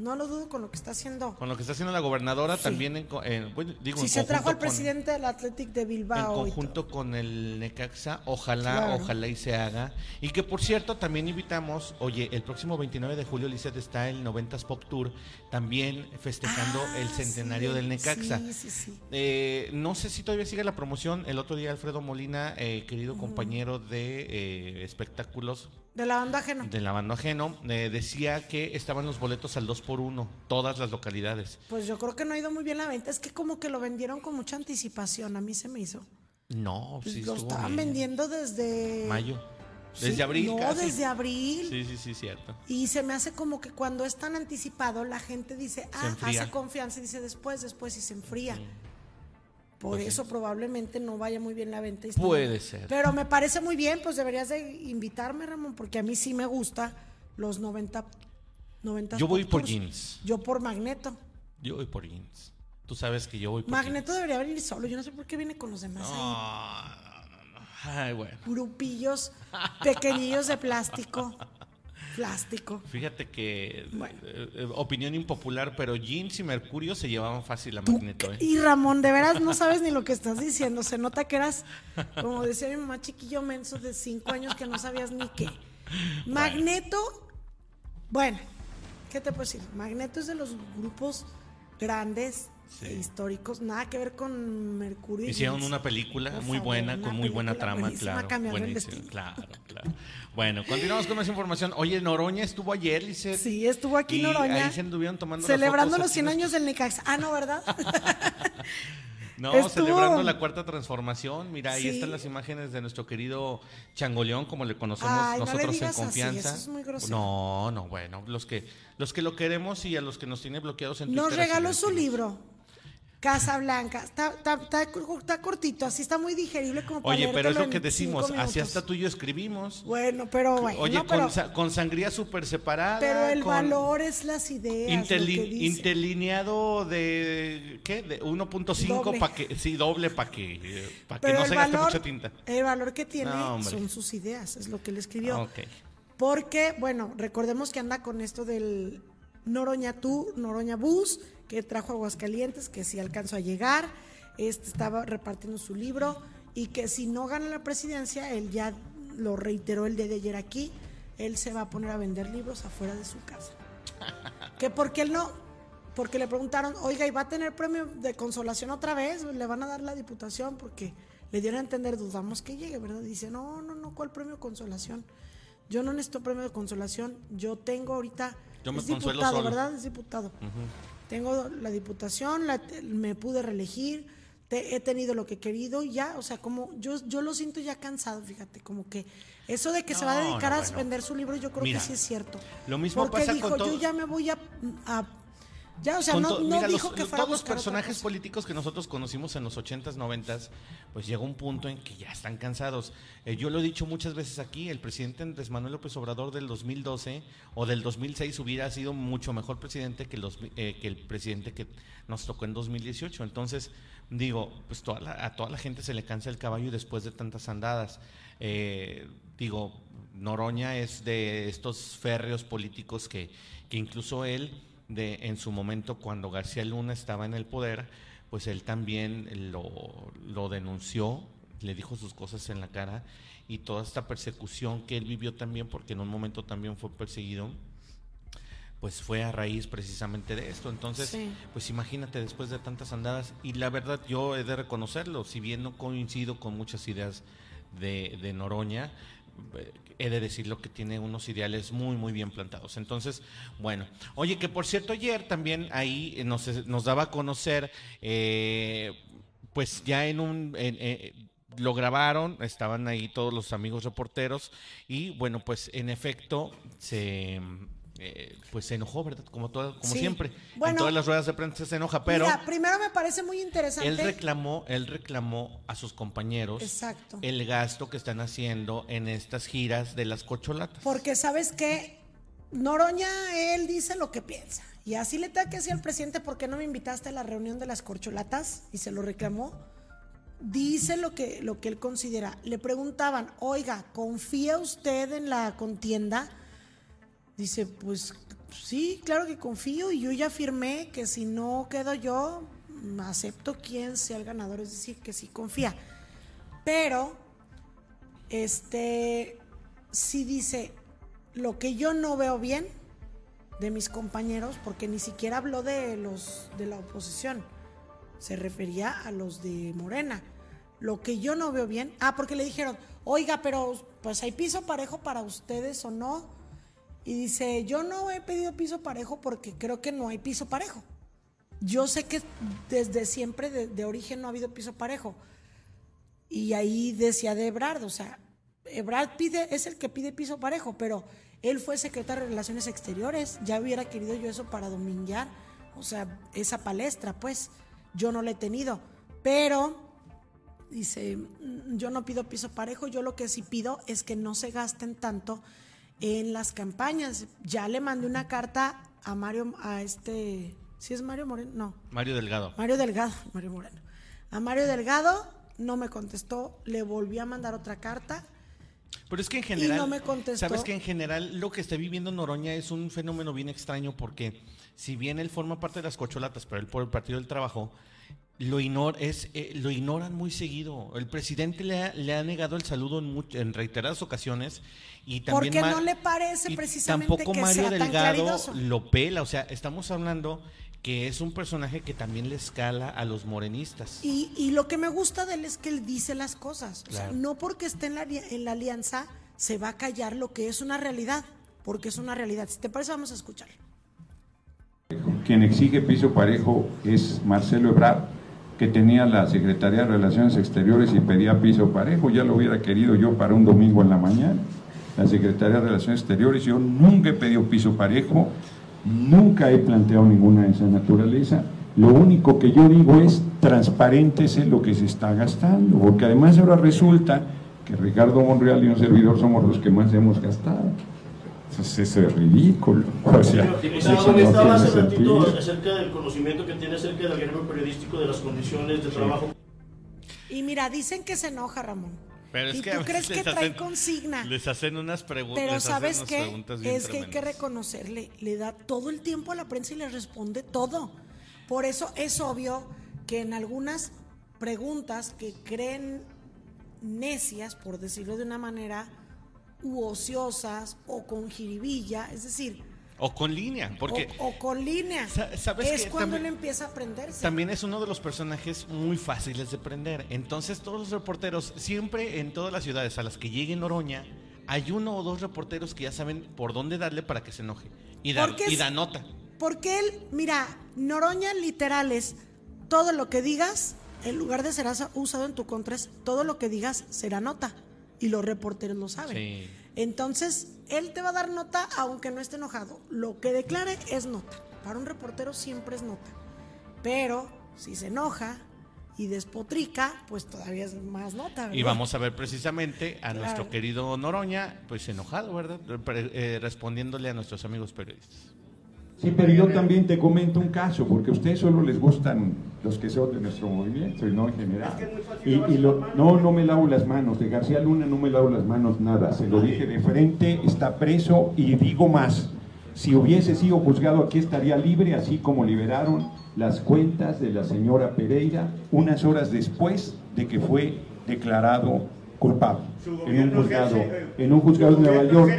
No lo dudo con lo que está haciendo.
Con lo que está haciendo la gobernadora
Sí.
también, en, en- bueno, digo,
Si
en
se trajo al presidente del Athletic de
En
Bilbao. y
conjunto con el Necaxa, ojalá,
Claro.
ojalá y se haga. Y que por cierto, también invitamos, oye, el próximo 29 de julio, Lizeth, está el 90s Pop Tour, también festejando
Ah,
el centenario
sí,
del Necaxa.
Sí, sí, sí.
Eh, no sé si todavía sigue la promoción. El otro día Alfredo Molina, eh, querido compañero de eh, espectáculos
De la banda ajena.
de la banda ajeno, eh, decía que estaban los boletos al 2 por 1 todas las localidades.
Pues yo creo que no ha ido muy bien la venta. Es que como que lo vendieron con mucha anticipación. A mí se me hizo.
No,
Pues
sí,
lo estaban
bien.
vendiendo desde.
Mayo. Desde
Sí,
abril
No,
casi.
desde abril.
Sí, sí, sí, cierto.
Y se me hace como que cuando es tan anticipado, la gente dice, ah, hace confianza y dice después, después y se enfría. Por
Pues
eso probablemente no vaya muy bien la venta.
Puede ser.
Pero me parece muy bien, pues deberías de invitarme, Ramón, porque a mí sí me gusta los 90. 90
Yo voy por jeans.
Yo por Magneto.
Yo voy por jeans. Tú sabes que yo voy por
Magneto debería venir solo. Yo no sé por qué viene con los demás ahí.
No, no, no. Ay, bueno.
Grupillos pequeñillos de plástico. Plástico.
Fíjate que,
Bueno.
eh, eh, opinión impopular, pero Jeans y Mercurio se llevaban fácil a Magneto, ¿eh?
Y Ramón, de veras no sabes ni lo que estás diciendo. Se nota que eras, como decía mi mamá, chiquillo menso de cinco años que no sabías ni qué. Magneto, bueno, ¿qué te puedo decir? Magneto es de los grupos grandes
Sí.
históricos, nada que ver con Mercurio.
Hicieron una película
Por
muy
favor,
buena, con muy buena trama, claro. buenísimo, claro, claro. Bueno, continuamos con más información. Oye, Noroña estuvo ayer, Lice.
Sí, estuvo aquí
y
Noroña.
Ahí se anduvieron tomando
Celebrando los
aquí
100
en
años del Necaxa. Ah, no, ¿verdad?
No,
Estuvo-
celebrando la cuarta transformación. Mira, ahí están las imágenes de nuestro querido Changoleón, como le conocemos
Ay, no le
nosotros en
así,
confianza.
eso es muy grosero.
no, no, bueno, los que los que lo queremos y a los que nos tiene bloqueados en
Nos
Twitter, así
regaló su libro. Casa Blanca. Está, está, está, está cortito, así está muy digerible como para
Oye, pero es lo que decimos, así hasta tú y yo escribimos.
Bueno, pero bueno,
Oye,
no, pero,
con, sa- con sangría súper separada.
pero el
con
valor es las ideas.
interli- interlineado de ¿qué? De 1.5
Doble.
para que sí, doble para que para que
Pero
no se gaste mucha tinta.
el valor que tiene
No,
son sus ideas, es lo que él escribió.
Ok.
Porque, bueno, recordemos que anda con esto del Noroña Tour, Noroña Bus, que trajo Aguascalientes, que si alcanzó a llegar, este estaba repartiendo su libro y que si no gana la presidencia, él ya lo reiteró el día de ayer aquí, él se va a poner a vender libros afuera de su casa. Que porque él no, porque le preguntaron, oiga, ¿y va a tener premio de consolación otra vez? ¿Le van a dar la diputación? Porque le dieron a entender, dudamos que llegue, ¿verdad? Dice, no, no, no, ¿cuál premio de consolación? Yo no necesito premio de consolación, yo tengo ahorita,
Yo me
es diputado,
solo.
¿verdad? Es diputado. Tengo la diputación, la- me pude reelegir, te- he tenido lo que he querido y ya, o sea, como yo, yo lo siento ya cansado, fíjate, como que eso de que se va a dedicar
no,
a
bueno.
vender su libro, yo creo
Mira,
que sí es cierto.
lo mismo
Porque
pasa
dijo,
con
yo ya me voy a, a- ya, o sea, no,
to-
no
mira,
dijo
los-
que fuera
todos los personajes políticos que nosotros conocimos en los 80s, 90s, pues llega un punto en que ya están cansados. Eh, yo lo he dicho muchas veces aquí, el presidente Andrés Manuel López Obrador del 2012 o del 2006 hubiera sido mucho mejor presidente que, los, eh, que el presidente que nos tocó en 2018. Entonces, digo, pues toda la- a toda la gente se le cansa el caballo después de tantas andadas. Eh, digo, Noroña es de estos férreos políticos que, que incluso él, de, en su momento cuando García Luna estaba en el poder, pues él también lo, lo denunció, le dijo sus cosas en la cara y toda esta persecución que él vivió también, porque en un momento también fue perseguido, pues fue a raíz precisamente de esto. Entonces,
Sí.
pues imagínate después de tantas andadas, y la verdad yo he de reconocerlo, si bien no coincido con muchas ideas de, de Noroña, he de decirlo que tiene unos ideales muy, muy bien plantados. Entonces, bueno, oye, que por cierto ayer también ahí nos, nos daba a conocer, eh, pues ya en un... eh, lo grabaron, estaban ahí todos los amigos reporteros y bueno, pues en efecto se eh, pues se enojó, ¿verdad? Como todo, como
Sí.
siempre. en todas las ruedas de prensa se enoja, pero
Mira, primero me parece muy interesante.
él reclamó, él reclamó a sus compañeros
Exacto.
el gasto que están haciendo en estas giras de las cocholatas.
Porque sabes que Noroña, él dice lo que piensa. Y así le que decir al presidente, ¿por qué no me invitaste a la reunión de las corcholatas? Y se lo reclamó. Dice lo que, lo que él considera. Le preguntaban, oiga, ¿confía usted en la contienda? Dice, pues sí, claro que confío y yo ya firmé que si no quedo yo, acepto quien sea el ganador, es decir, que sí confía. Pero, este, sí dice, lo que yo no veo bien de mis compañeros, porque ni siquiera habló de los de la oposición, se refería a los de Morena. Lo que yo no veo bien, ah, porque le dijeron, oiga, pero pues hay piso parejo para ustedes o no. Y dice, yo no he pedido piso parejo porque creo que no hay piso parejo. Yo sé que desde siempre, de, origen, no ha habido piso parejo. Y ahí decía de Ebrard, o sea, Brad pide, es el que pide piso parejo, pero él fue secretario de Relaciones Exteriores. Ya hubiera querido yo eso para dominguear. O sea, esa palestra, pues, yo no la he tenido. Pero, dice, "Mm, yo no pido piso parejo, yo lo que sí pido es que no se gasten tanto en las campañas. Ya le mandé una carta a Mario, a este, ¿sí es Mario Moreno? No,
Mario Delgado.
Mario Delgado, Mario Moreno. A Mario Delgado no me contestó, le volví a mandar otra carta.
Pero es que en general,
no me contestó.
sabes que en general lo que está viviendo Noroña es un fenómeno bien extraño porque si bien él forma parte de las cocholatas, pero él por el Partido del Trabajo lo, ignor, es, eh, lo ignoran muy seguido. El presidente le ha, le ha negado el saludo en, much- en reiteradas ocasiones y también
Porque no le parece precisamente
tampoco
que
Mario
sea tan
Delgado
claridoso.
lo pela, o sea, estamos hablando que es un personaje que también le escala a los morenistas.
Y, y lo que me gusta de él es que él dice las cosas. O sea,
Claro.
no porque esté en la, en la alianza se va a callar lo que es una realidad, porque es una realidad. Si te parece, vamos a escuchar.
Quien exige piso parejo es Marcelo Ebrard, que tenía la Secretaría de Relaciones Exteriores y pedía piso parejo. Ya lo hubiera querido yo para un domingo en la mañana. La Secretaría de Relaciones Exteriores, yo nunca he pedido piso parejo, nunca he planteado ninguna de esa naturaleza. Lo único que yo digo es transparéntese lo que se está gastando, porque además ahora resulta que Ricardo Monreal y un servidor somos los que más hemos gastado. Entonces eso es ridículo. O sea,
Diputado,
eso no
comentaba hace
tiene
ratito
sentido.
acerca del conocimiento que tiene acerca del gremio periodístico de las condiciones de trabajo.
Y mira, dicen que se enoja Ramón.
Pero es
¿Y
que
tú crees que trae
hacen-
consigna?
Les hacen unas preguntas.
Pero ¿sabes qué?
qué?
Es que hay que reconocerle, le da todo el tiempo a la prensa y le responde todo. Por eso es obvio que en algunas preguntas que creen necias, por decirlo de una manera, u ociosas o con jiribilla, es decir,
O con línea, porque
o, o con línea,
Sa- ¿sabes
es cuando
También-
él empieza a aprenderse.
también es uno de los personajes muy fáciles de prender. Entonces todos los reporteros, siempre en todas las ciudades a las que llegue Noroña, hay uno o dos reporteros que ya saben por dónde darle para que se enoje. Y da,
Porque
y da nota.
Porque él, mira, Noroña literal es todo lo que digas, en lugar de ser usado en tu contra, es todo lo que digas será nota. Y los reporteros lo saben.
Sí.
Entonces, él te va a dar nota aunque no esté enojado. Lo que declare es nota. Para un reportero siempre es nota. Pero si se enoja y despotrica, pues todavía es más nota.
Y vamos a ver precisamente a
Claro.
nuestro querido Noroña, pues enojado, ¿verdad? Eh, respondiéndole a nuestros amigos periodistas.
Sí, pero yo también te comento un caso, porque a ustedes solo les gustan los que son de nuestro movimiento y no en general. Y, y lo- no, no me lavo las manos, de García Luna no me lavo las manos nada, se lo dije de frente, está preso y digo más, si hubiese sido juzgado aquí estaría libre, así como liberaron las cuentas de la señora Pereira unas horas después de que fue declarado culpable en un juzgado, en un juzgado de Nueva York.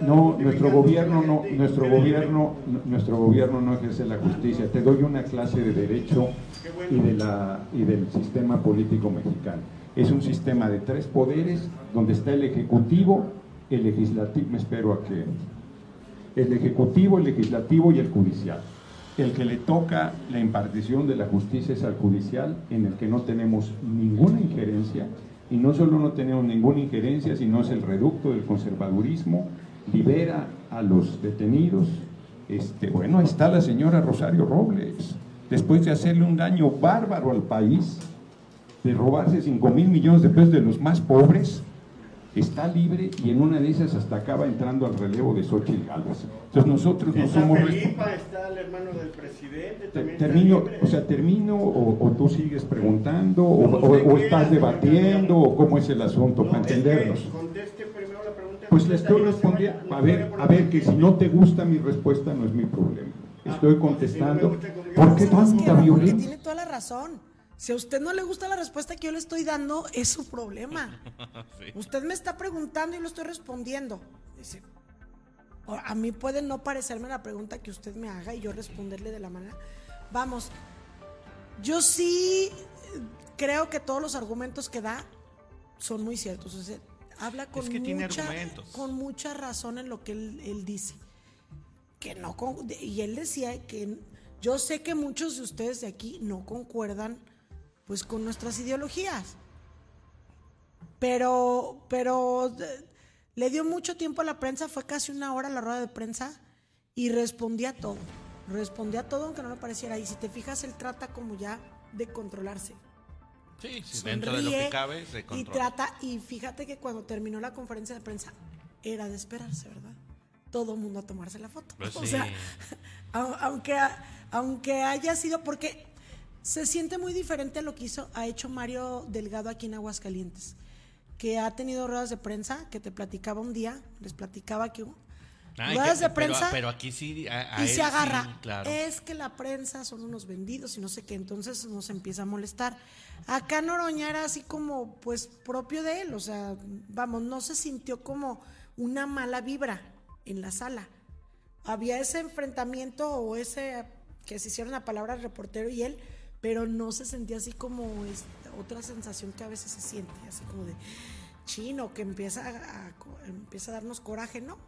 No, nuestro gobierno no, nuestro gobierno, nuestro gobierno no ejerce la justicia. Te doy una clase de derecho y de la y del sistema político mexicano. Es un sistema de tres poderes donde está el ejecutivo, el legislativo, me espero a que el ejecutivo, el legislativo y el judicial. El que le toca la impartición de la justicia es al judicial, en el que no tenemos ninguna injerencia, y no solo no tenemos ninguna injerencia, sino es el reducto del conservadurismo, libera a los detenidos. Este, bueno, ahí está la señora Rosario Robles, después de hacerle un daño bárbaro al país, de robarse 5 mil millones de pesos de los más pobres, está libre y en una de esas hasta acaba entrando al relevo de Xochitl Gálvez. Entonces nosotros no somos...
Felipa, está el hermano del presidente, está
Termino,
libre.
o sea, termino o, o tú sigues preguntando o,
quiera,
estás debatiendo o cómo es el asunto
No,
para
es que
entendernos.
conteste primero la pregunta.
Pues le estoy respondiendo. A ver, a ver, que si no te gusta mi respuesta no es mi problema. Estoy contestando.
yo.
¿Por qué
¿Sabes qué,
tanta violencia?
tiene toda la razón. Si a usted no le gusta la respuesta que yo le estoy dando, es su problema. Usted me está preguntando y lo estoy respondiendo. Dice, a mí puede no parecerme la pregunta que usted me haga y yo responderle de la manera. Vamos, yo sí eh, creo que todos los argumentos que da son muy ciertos. O sea, habla con,
Es que tiene
mucha,
argumentos.
con mucha razón en lo que él, él dice. Que no con- y él decía que yo sé que muchos de ustedes de aquí no concuerdan pues con nuestras ideologías. Pero, pero le dio mucho tiempo a la prensa, fue casi una hora la rueda de prensa y respondía todo. Respondía todo aunque no le pareciera. Y si te fijas, él trata como ya de controlarse.
Sí, sí dentro de lo que cabe se controla.
Y trata, y fíjate que cuando terminó la conferencia de prensa, era de esperarse, ¿verdad? Todo el mundo a tomarse la foto.
Pues
o
sí.
sea, aunque, aunque haya sido, porque se siente muy diferente a lo que hizo, ha hecho Mario Delgado aquí en Aguascalientes, que ha tenido ruedas de prensa, que te platicaba un día, les platicaba que
Ay,
ruedas
que-
de prensa
Pero, pero aquí sí. A, a
y se agarra.
sí, claro.
Es que la prensa son unos vendidos y no sé qué, entonces nos empieza a molestar. Acá Noroña era así como, pues, propio de él, o sea, vamos, no se sintió como una mala vibra en la sala. Había ese enfrentamiento o ese que se hicieron la palabra el reportero y él, pero no se sentía así como otra sensación que a veces se siente, así como de chino, que empieza a- empieza a darnos coraje, ¿no?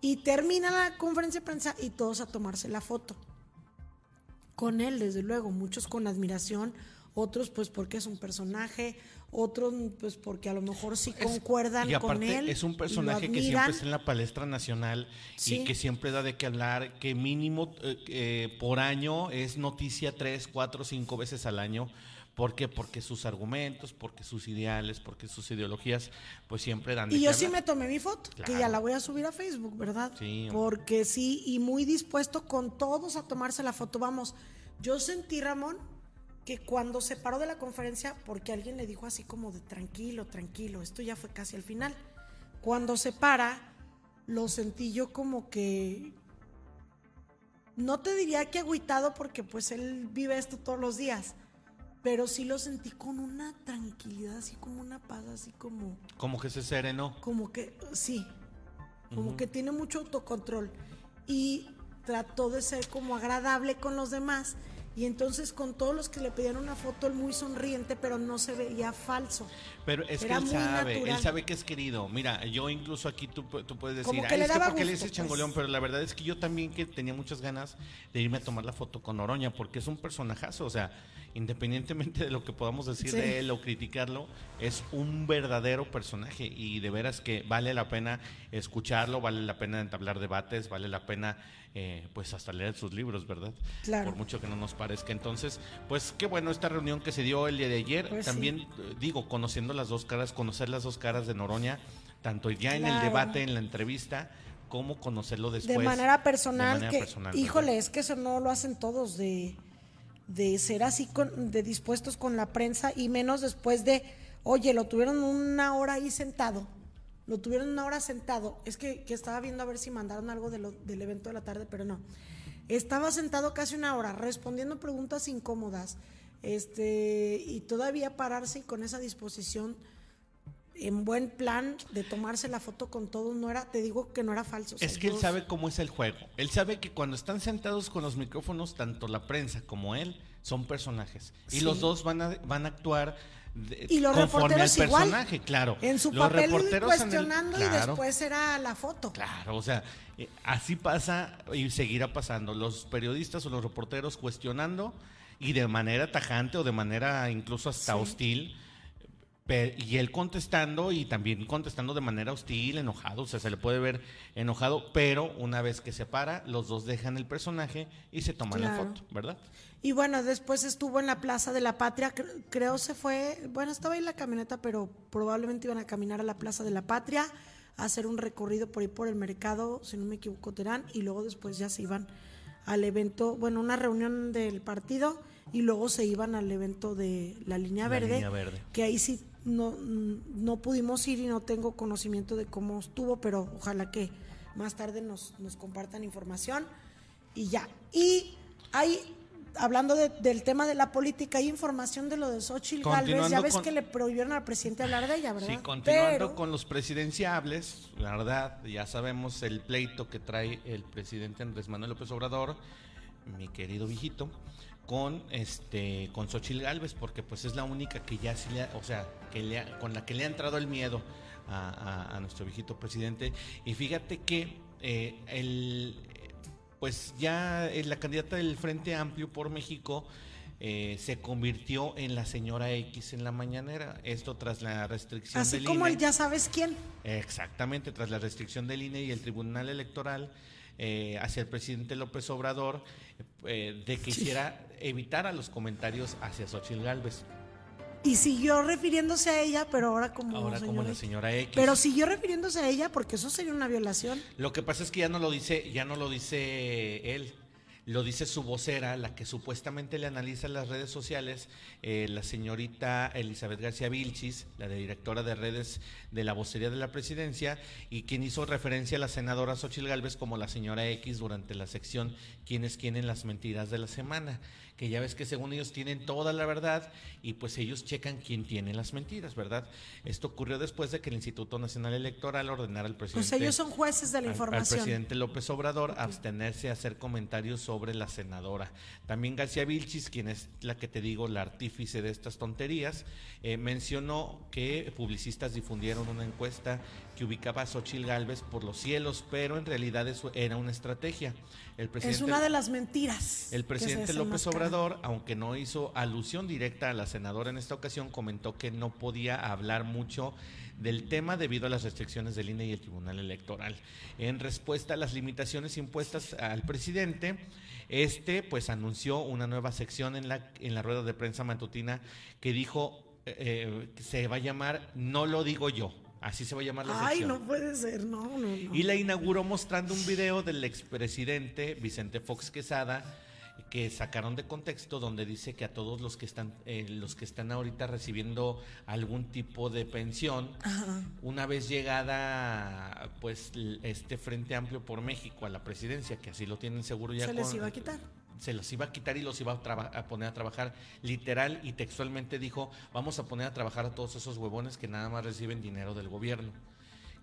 Y termina la conferencia de prensa y todos a tomarse la foto. Con él, desde luego, muchos con admiración, otros pues porque es un personaje, otros pues porque a lo mejor sí concuerdan
y
con
aparte
él.
es un personaje que siempre está en la palestra nacional
Sí.
y que siempre da de qué hablar, que mínimo eh, eh, por año es noticia tres, cuatro, cinco veces al año. ¿Por qué? Porque sus argumentos, porque sus ideales, porque sus ideologías, pues siempre dan de
Y yo sí me tomé mi foto, que ya la voy a subir a Facebook, ¿verdad?
Sí.
Porque sí, y muy dispuesto con todos a tomarse la foto. Vamos, yo sentí, Ramón, que cuando se paró de la conferencia, porque alguien le dijo así como de tranquilo, tranquilo, esto ya fue casi al final. Cuando se para, lo sentí yo como que... No te diría que agüitado porque pues él vive esto todos los días, pero sí lo sentí con una tranquilidad, así como una paz, así como
Como que se serenó.
como que sí, como
Ujú.
que tiene mucho autocontrol y trató de ser como agradable con los demás y entonces con todos los que le pedían una foto él muy sonriente pero no se veía falso.
Pero es
Era
que él sabe,
natural.
él sabe que es querido. Mira, yo incluso aquí tú, tú puedes decir,
Como que
"Ay,
le
es que porque le
gusto,
dices changoleón,
pues.
pero la verdad es que yo también que tenía muchas ganas de irme a tomar la foto con Oroña, porque es un personajazo, o sea, independientemente de lo que podamos decir
Sí.
de él o criticarlo, es un verdadero personaje y de veras que vale la pena escucharlo, vale la pena entablar debates, vale la pena eh, pues hasta leer sus libros, ¿verdad?
Claro.
Por mucho que no nos parezca. Entonces, pues qué bueno esta reunión que se dio el día de ayer,
Pues
también digo, conociendo las dos caras, conocer las dos caras de Noroña, tanto ya en el debate, en la entrevista, como conocerlo después.
de manera personal,
de manera
que,
personal,
híjole,
¿verdad?
es que eso no lo hacen todos de, de ser así con, de dispuestos con la prensa y menos después de, oye, lo tuvieron una hora ahí sentado, lo tuvieron una hora sentado, es que, que estaba viendo a ver si mandaron algo de lo- del evento de la tarde, pero no, estaba sentado casi una hora respondiendo preguntas incómodas, este, y todavía pararse y con esa disposición en buen plan de tomarse la foto con todos, no era, te digo que no era falso. o sea,
Es que él sabe cómo es el juego. Él sabe que cuando están sentados con los micrófonos, tanto la prensa como él son personajes. Y
Sí.
los dos van a, van a actuar de-
Y los
conforme al
reporteros igual.
personaje, claro.
En su
los
papel
reporteros en el-
cuestionando y después era la foto.
Claro, o sea, eh, así pasa y seguirá pasando. Los periodistas o los reporteros cuestionando y de manera tajante o de manera incluso hasta
Sí.
hostil. pe- Y él contestando y también contestando de manera hostil, enojado, o sea, se le puede ver enojado, pero una vez que se para, los dos dejan el personaje y se toman la foto, ¿verdad?
Y bueno, después estuvo en la Plaza de la Patria, cre- creo se fue, bueno, estaba ahí en la camioneta, pero probablemente iban a caminar a la Plaza de la Patria, a hacer un recorrido por ahí por el mercado, si no me equivoco, Terán, y luego después ya se iban al evento, bueno, una reunión del partido, y luego se iban al evento de la línea
La
verde,
línea verde.
que ahí sí no, no pudimos ir y no tengo conocimiento de cómo estuvo, pero ojalá que más tarde nos, nos compartan información y ya. Y hay, hablando de- del tema de la política, hay información de lo de Xochitl Galvez. Ya ves
con-
que le prohibieron al presidente hablar de ella, ¿verdad?
Sí, continuando
Pero-
con los presidenciables, la verdad, ya sabemos el pleito que trae el presidente Andrés Manuel López Obrador, mi querido viejito, con este con Xochitl Galvez, porque pues es la única que ya sí le ha- o sea, que le ha- con la que le ha entrado el miedo a, a- a nuestro viejito presidente. Y fíjate que eh, el pues ya eh, la candidata del Frente Amplio por México eh, se convirtió en la señora X en la mañanera. Esto tras la restricción
Así
del
como
INE.
el ya sabes quién.
Exactamente, tras la restricción del INE y el Tribunal Electoral eh, hacia el presidente López Obrador eh, de que hiciera evitar a los comentarios hacia Xochitl Gálvez.
Y siguió refiriéndose a ella, pero ahora como
Ahora como la señora X.
Pero siguió refiriéndose a ella porque eso sería una violación.
Lo que pasa es que ya no lo dice, ya no lo dice él. Lo dice su vocera, la que supuestamente le analiza las redes sociales, eh, la señorita Elizabeth García Vilchis, la directora de redes de la vocería de la presidencia, y quien hizo referencia a la senadora Xochil Gálvez como la señora X durante la sección ¿Quiénes quieren las mentiras de la semana? Que ya ves que según ellos tienen toda la verdad y pues ellos checan quién tiene las mentiras, ¿verdad? Esto ocurrió después de que el Instituto Nacional Electoral ordenara al presidente.
Pues ellos son jueces de la
al- al
información.
presidente López Obrador abstenerse a hacer comentarios sobre la senadora. También García Vilchis, quien es la que te digo, la artífice de estas tonterías, eh, mencionó que publicistas difundieron una encuesta que ubicaba a Xochil Gálvez por los cielos, pero en realidad eso era una estrategia. El
Es una de las mentiras.
el presidente López. Obrador, aunque no hizo alusión directa a la senadora en esta ocasión, comentó que no podía hablar mucho del tema debido a las restricciones del INE y el Tribunal Electoral. En respuesta a las limitaciones impuestas al presidente, este pues anunció una nueva sección en la, en la rueda de prensa matutina que dijo eh, que se va a llamar No lo digo yo. Así se va a llamar la
Ay,
sección.
no puede ser, no, no, no.
Y la inauguró mostrando un video del expresidente Vicente Fox Quesada que sacaron de contexto donde dice que a todos los que están eh, los que están ahorita recibiendo algún tipo de pensión
Ajá.
una vez llegada pues este Frente Amplio por México a la presidencia que así lo tienen seguro ya
Se les iba a quitar.
Se los iba a quitar y los iba a, poner a trabajar. Literal y textualmente dijo, vamos a poner a trabajar a todos esos huevones que nada más reciben dinero del gobierno.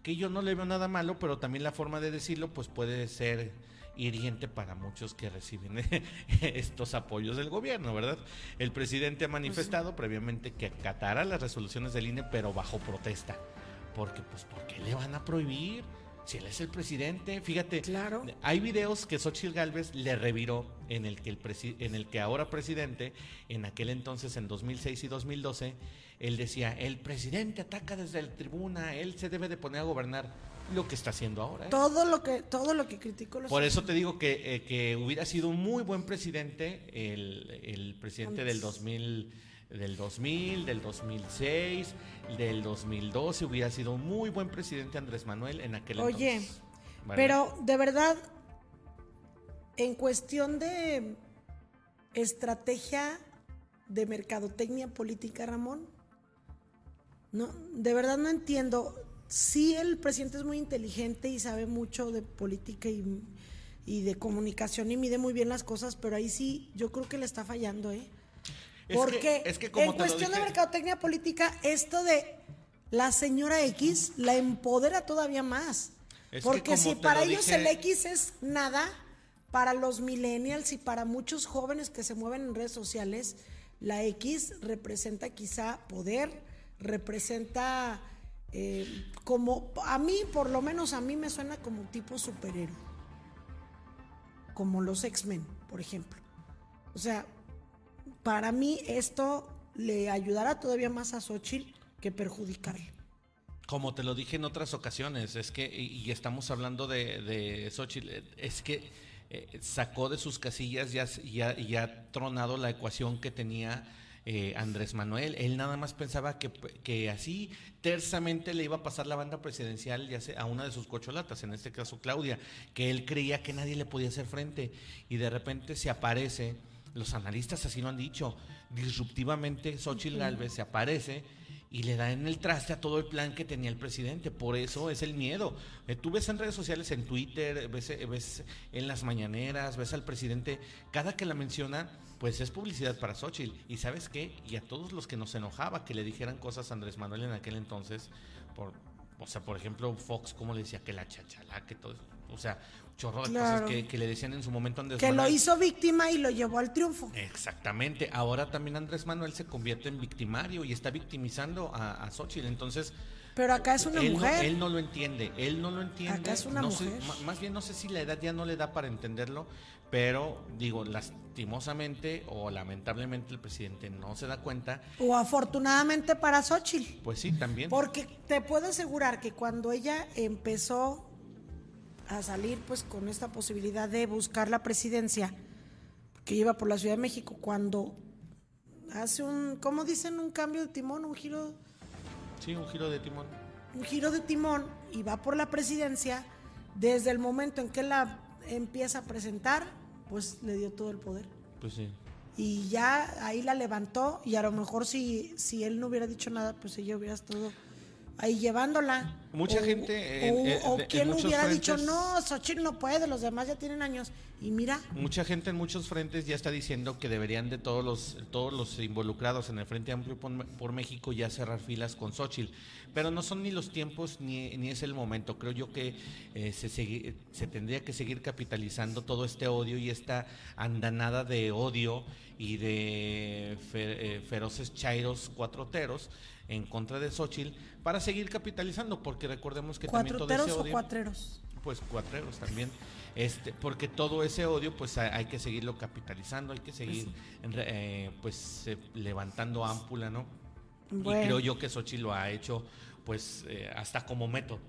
Que yo no le veo nada malo, pero también la forma de decirlo pues puede ser hiriente para muchos que reciben estos apoyos del gobierno, ¿verdad? El presidente ha manifestado previamente que acatará las resoluciones del INE, pero bajo protesta. Porque, pues, ¿por qué le van a prohibir? Si él es el presidente, fíjate,
Claro.
hay videos que Xochitl Galvez le reviró en el que el presi- en el que ahora presidente, en aquel entonces en 2006 y 2012, él decía, el presidente ataca desde la tribuna, él se debe de poner a gobernar lo que está haciendo ahora. ¿eh?
Todo lo que, todo lo que criticó los
Por eso te digo que, eh, que hubiera sido un muy buen presidente el, el presidente del 2000, del 2000, del 2006, del 2012, hubiera sido un muy buen presidente Andrés Manuel en aquel
Oye,
entonces. ¿vale?
pero de verdad, en cuestión de estrategia de mercadotecnia política, Ramón, no, de verdad no entiendo. Sí, el presidente es muy inteligente y sabe mucho de política y, y de comunicación y mide muy bien las cosas, pero ahí sí yo creo que le está fallando, ¿eh?
Es
Porque
que- es que como
en cuestión de mercadotecnia política, esto de la señora X la empodera todavía más.
Es
Porque si para
lo
ellos
dije-
el X es nada, para los millennials y para muchos jóvenes que se mueven en redes sociales, la X representa quizá poder, representa eh, como, a mí, por lo menos a mí me suena como tipo superhéroe. Como los X-Men, por ejemplo. O sea, para mí esto le ayudará todavía más a Xochitl que perjudicarle.
Como te lo dije en otras ocasiones, es que, y, estamos hablando de, de Xochitl, eh, es que eh, sacó de sus casillas y ha, y ha- y ha tronado la ecuación que tenía eh, Andrés Manuel. Él nada más pensaba que, que así tersamente le iba a pasar la banda presidencial ya a una de sus cocholatas, en este caso Claudia, que él creía que nadie le podía hacer frente y de repente se aparece, los analistas así lo han dicho, disruptivamente Xochitl Galvez se aparece y le da en el traste a todo el plan que tenía el presidente. Por eso es el miedo. Eh, tú ves en redes sociales, en Twitter, ves, eh, ves en las mañaneras, ves al presidente, cada que la menciona, pues es publicidad para Xochitl. Y sabes qué, y a todos los que nos enojaba que le dijeran cosas a Andrés Manuel en aquel entonces, por, o sea, por ejemplo, Fox, como le decía que la chachala, que todo, o sea, chorro de
Claro.
cosas que, que le decían en su momento Andrés
Que lo
Manuel.
hizo víctima y lo llevó al triunfo.
Exactamente. Ahora también Andrés Manuel se convierte en victimario y está victimizando a, a Xochitl. Entonces,
Pero acá es una
él
mujer.
No, él no lo entiende, él no lo entiende.
Acá es una
no
mujer.
más bien no sé si la edad ya no le da para entenderlo, pero digo, lastimosamente o lamentablemente el presidente no se da cuenta,
O afortunadamente para Xochitl.
pues sí, también.
Porque te puedo asegurar que cuando ella empezó a salir pues con esta posibilidad de buscar la presidencia, que iba por la Ciudad de México, cuando hace un, ¿cómo dicen? Un cambio de timón, un giro,
Sí, un giro de timón.
un giro de timón y va por la presidencia, desde el momento en que la empieza a presentar, pues le dio todo el poder.
Pues sí.
Y ya ahí la levantó y a lo mejor si, si él no hubiera dicho nada, pues ella hubiera estado ahí llevándola.
Mucha
O-
gente en-
o,
en-
o
de- en
quien
muchos
hubiera dicho, no, Xochitl no puede, los demás ya tienen años. Y mira,
Mucha gente en muchos frentes ya está diciendo que deberían de todos los todos los involucrados en el Frente Amplio por, por México ya cerrar filas con Xochitl. Pero no son ni los tiempos ni, ni es el momento. Creo yo que eh, se, segui- se tendría que seguir capitalizando todo este odio y esta andanada de odio y de eh, feroces chairos cuatroteros en contra de Xochitl para seguir capitalizando, porque recordemos que también todo ese
o
odio
cuatreros.
pues cuatreros también este porque todo ese odio pues hay, que seguirlo capitalizando hay que seguir re- eh, pues eh, levantando ámpula no
Bueno.
y creo yo que Xochitl lo ha hecho pues eh, hasta como método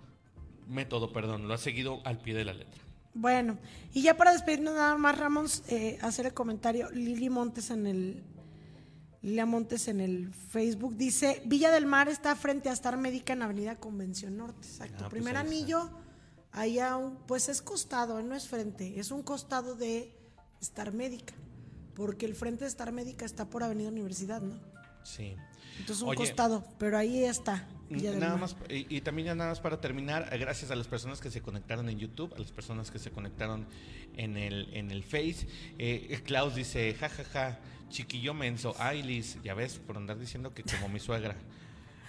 método perdón lo ha seguido al pie de la letra
Bueno, y ya para despedirnos nada más, eh, hacer el comentario, Lili Montes en el Lilia Montes en el Facebook dice, Villa del Mar está frente a Star Médica en Avenida Convención Norte. Exacto.
Ah, pues
Primer
ahí
anillo, allá un, pues es costado, eh, no es frente, es un costado de Star Médica, porque el frente de Star Médica está por Avenida Universidad, ¿no?
sí
Entonces un
Oye,
costado, pero ahí está. Villa del
Nada
Mar.
más, y, y también ya nada más para terminar, eh, gracias a las personas que se conectaron en YouTube, a las personas que se conectaron en el, en el Face. Eh, Klaus dice, jajaja, chiquillo menso, ay Liz, ya ves, por andar diciendo que como mi suegra.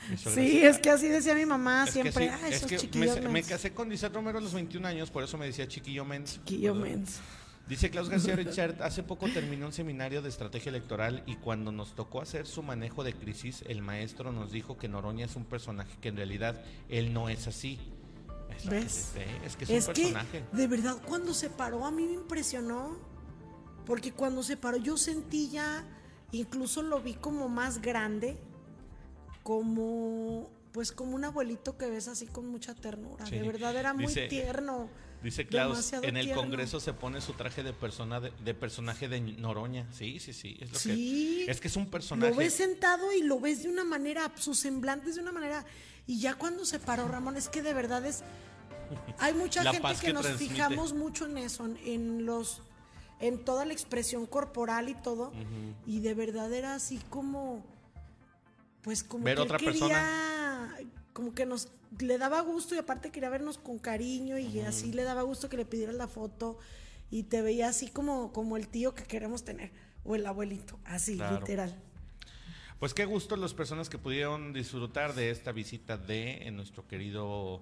Mi suegra
Sí, es que así decía mi mamá
Es que
siempre.
sí,
"Ah,
es que me,
chiquillos
me
mensos".
casé con Lizeth Romero a los 21 años, por eso me decía chiquillo menso.
Chiquillo
¿verdad?
menso.
Dice Klaus García Richard, hace poco terminó un seminario de estrategia electoral y cuando nos tocó hacer su manejo de crisis, el maestro nos dijo que Noroña es un personaje que en realidad él no es así. Es, lo que
¿Ves?
dice, es que es,
Es
un
que,
personaje.
de verdad, cuando se paró a mí me impresionó. Porque cuando se paró yo sentí ya, incluso lo vi como más grande, como, pues como un abuelito que ves así con mucha ternura.
Sí.
De verdad era muy
Dice-
tierno.
Dice Klaus, en el
tierno.
Congreso se pone su traje de persona de, de personaje de Noroña. Sí, sí, sí. Es lo
Sí.
que es que es un personaje.
Lo ves sentado y lo ves de una manera, su semblante es de una manera. Y ya cuando se paró Ramón, es que de verdad es. Hay mucha gente que,
que
nos
transmite.
fijamos mucho en eso, en, en los. En toda la expresión corporal y todo. Y de verdad era así como. Pues como
Ver
que él
otra
quería. Como que nos le daba gusto y aparte quería vernos con cariño y así le daba gusto que le pidieras la foto y te veía así como, como el tío que queremos tener o el abuelito, así,
Claro.
literal.
Pues qué gusto las personas que pudieron disfrutar de esta visita de eh, nuestro querido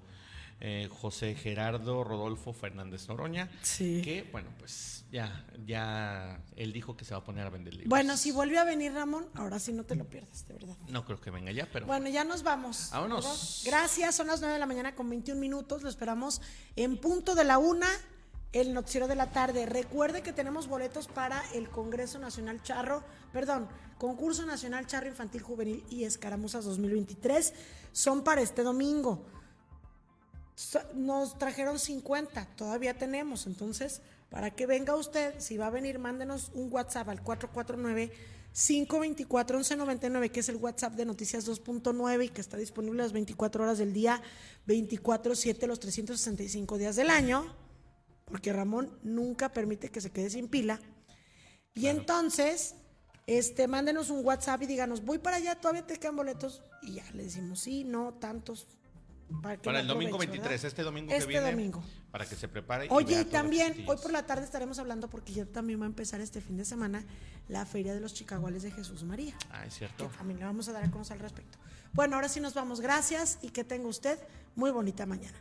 eh, José Gerardo Rodolfo Fernández Noroña.
Sí.
Que, bueno, pues ya, ya él dijo que se va a poner a vender libros.
Bueno, si vuelve a venir Ramón, ahora sí no te lo pierdas, de verdad.
No creo que venga ya, pero.
Bueno, ya nos vamos.
Vámonos.
¿verdad? Gracias, son las 9 de la mañana con 21 minutos. Lo esperamos en punto de la una, el noticiero de la tarde. Recuerde que tenemos boletos para el Congreso Nacional Charro, perdón, Concurso Nacional Charro Infantil Juvenil y Escaramuzas 2023. Son para este domingo. Nos trajeron 50, todavía tenemos. Entonces, para que venga usted, si va a venir, mándenos un WhatsApp al 449-524-1199, que es el WhatsApp de Noticias 2.9 y que está disponible las 24 horas del día, 24-7, los 365 días del año, porque Ramón nunca permite que se quede sin pila. Y entonces, este, mándenos un WhatsApp y díganos, voy para allá, todavía te quedan boletos. Y ya le decimos, sí, no, tantos. Para, que
el domingo
aproveche,
23,
¿verdad?
este domingo
Este
que viene.
domingo.
Para que se prepare.
Oye, y también, hoy por la tarde estaremos hablando, porque ya también va a empezar este fin de semana, la Feria de los Chicaguales de Jesús María.
Ah, es
Que
cierto.
también le vamos a dar a conocer al respecto. Bueno, ahora sí nos vamos. Gracias y que tenga usted muy bonita mañana.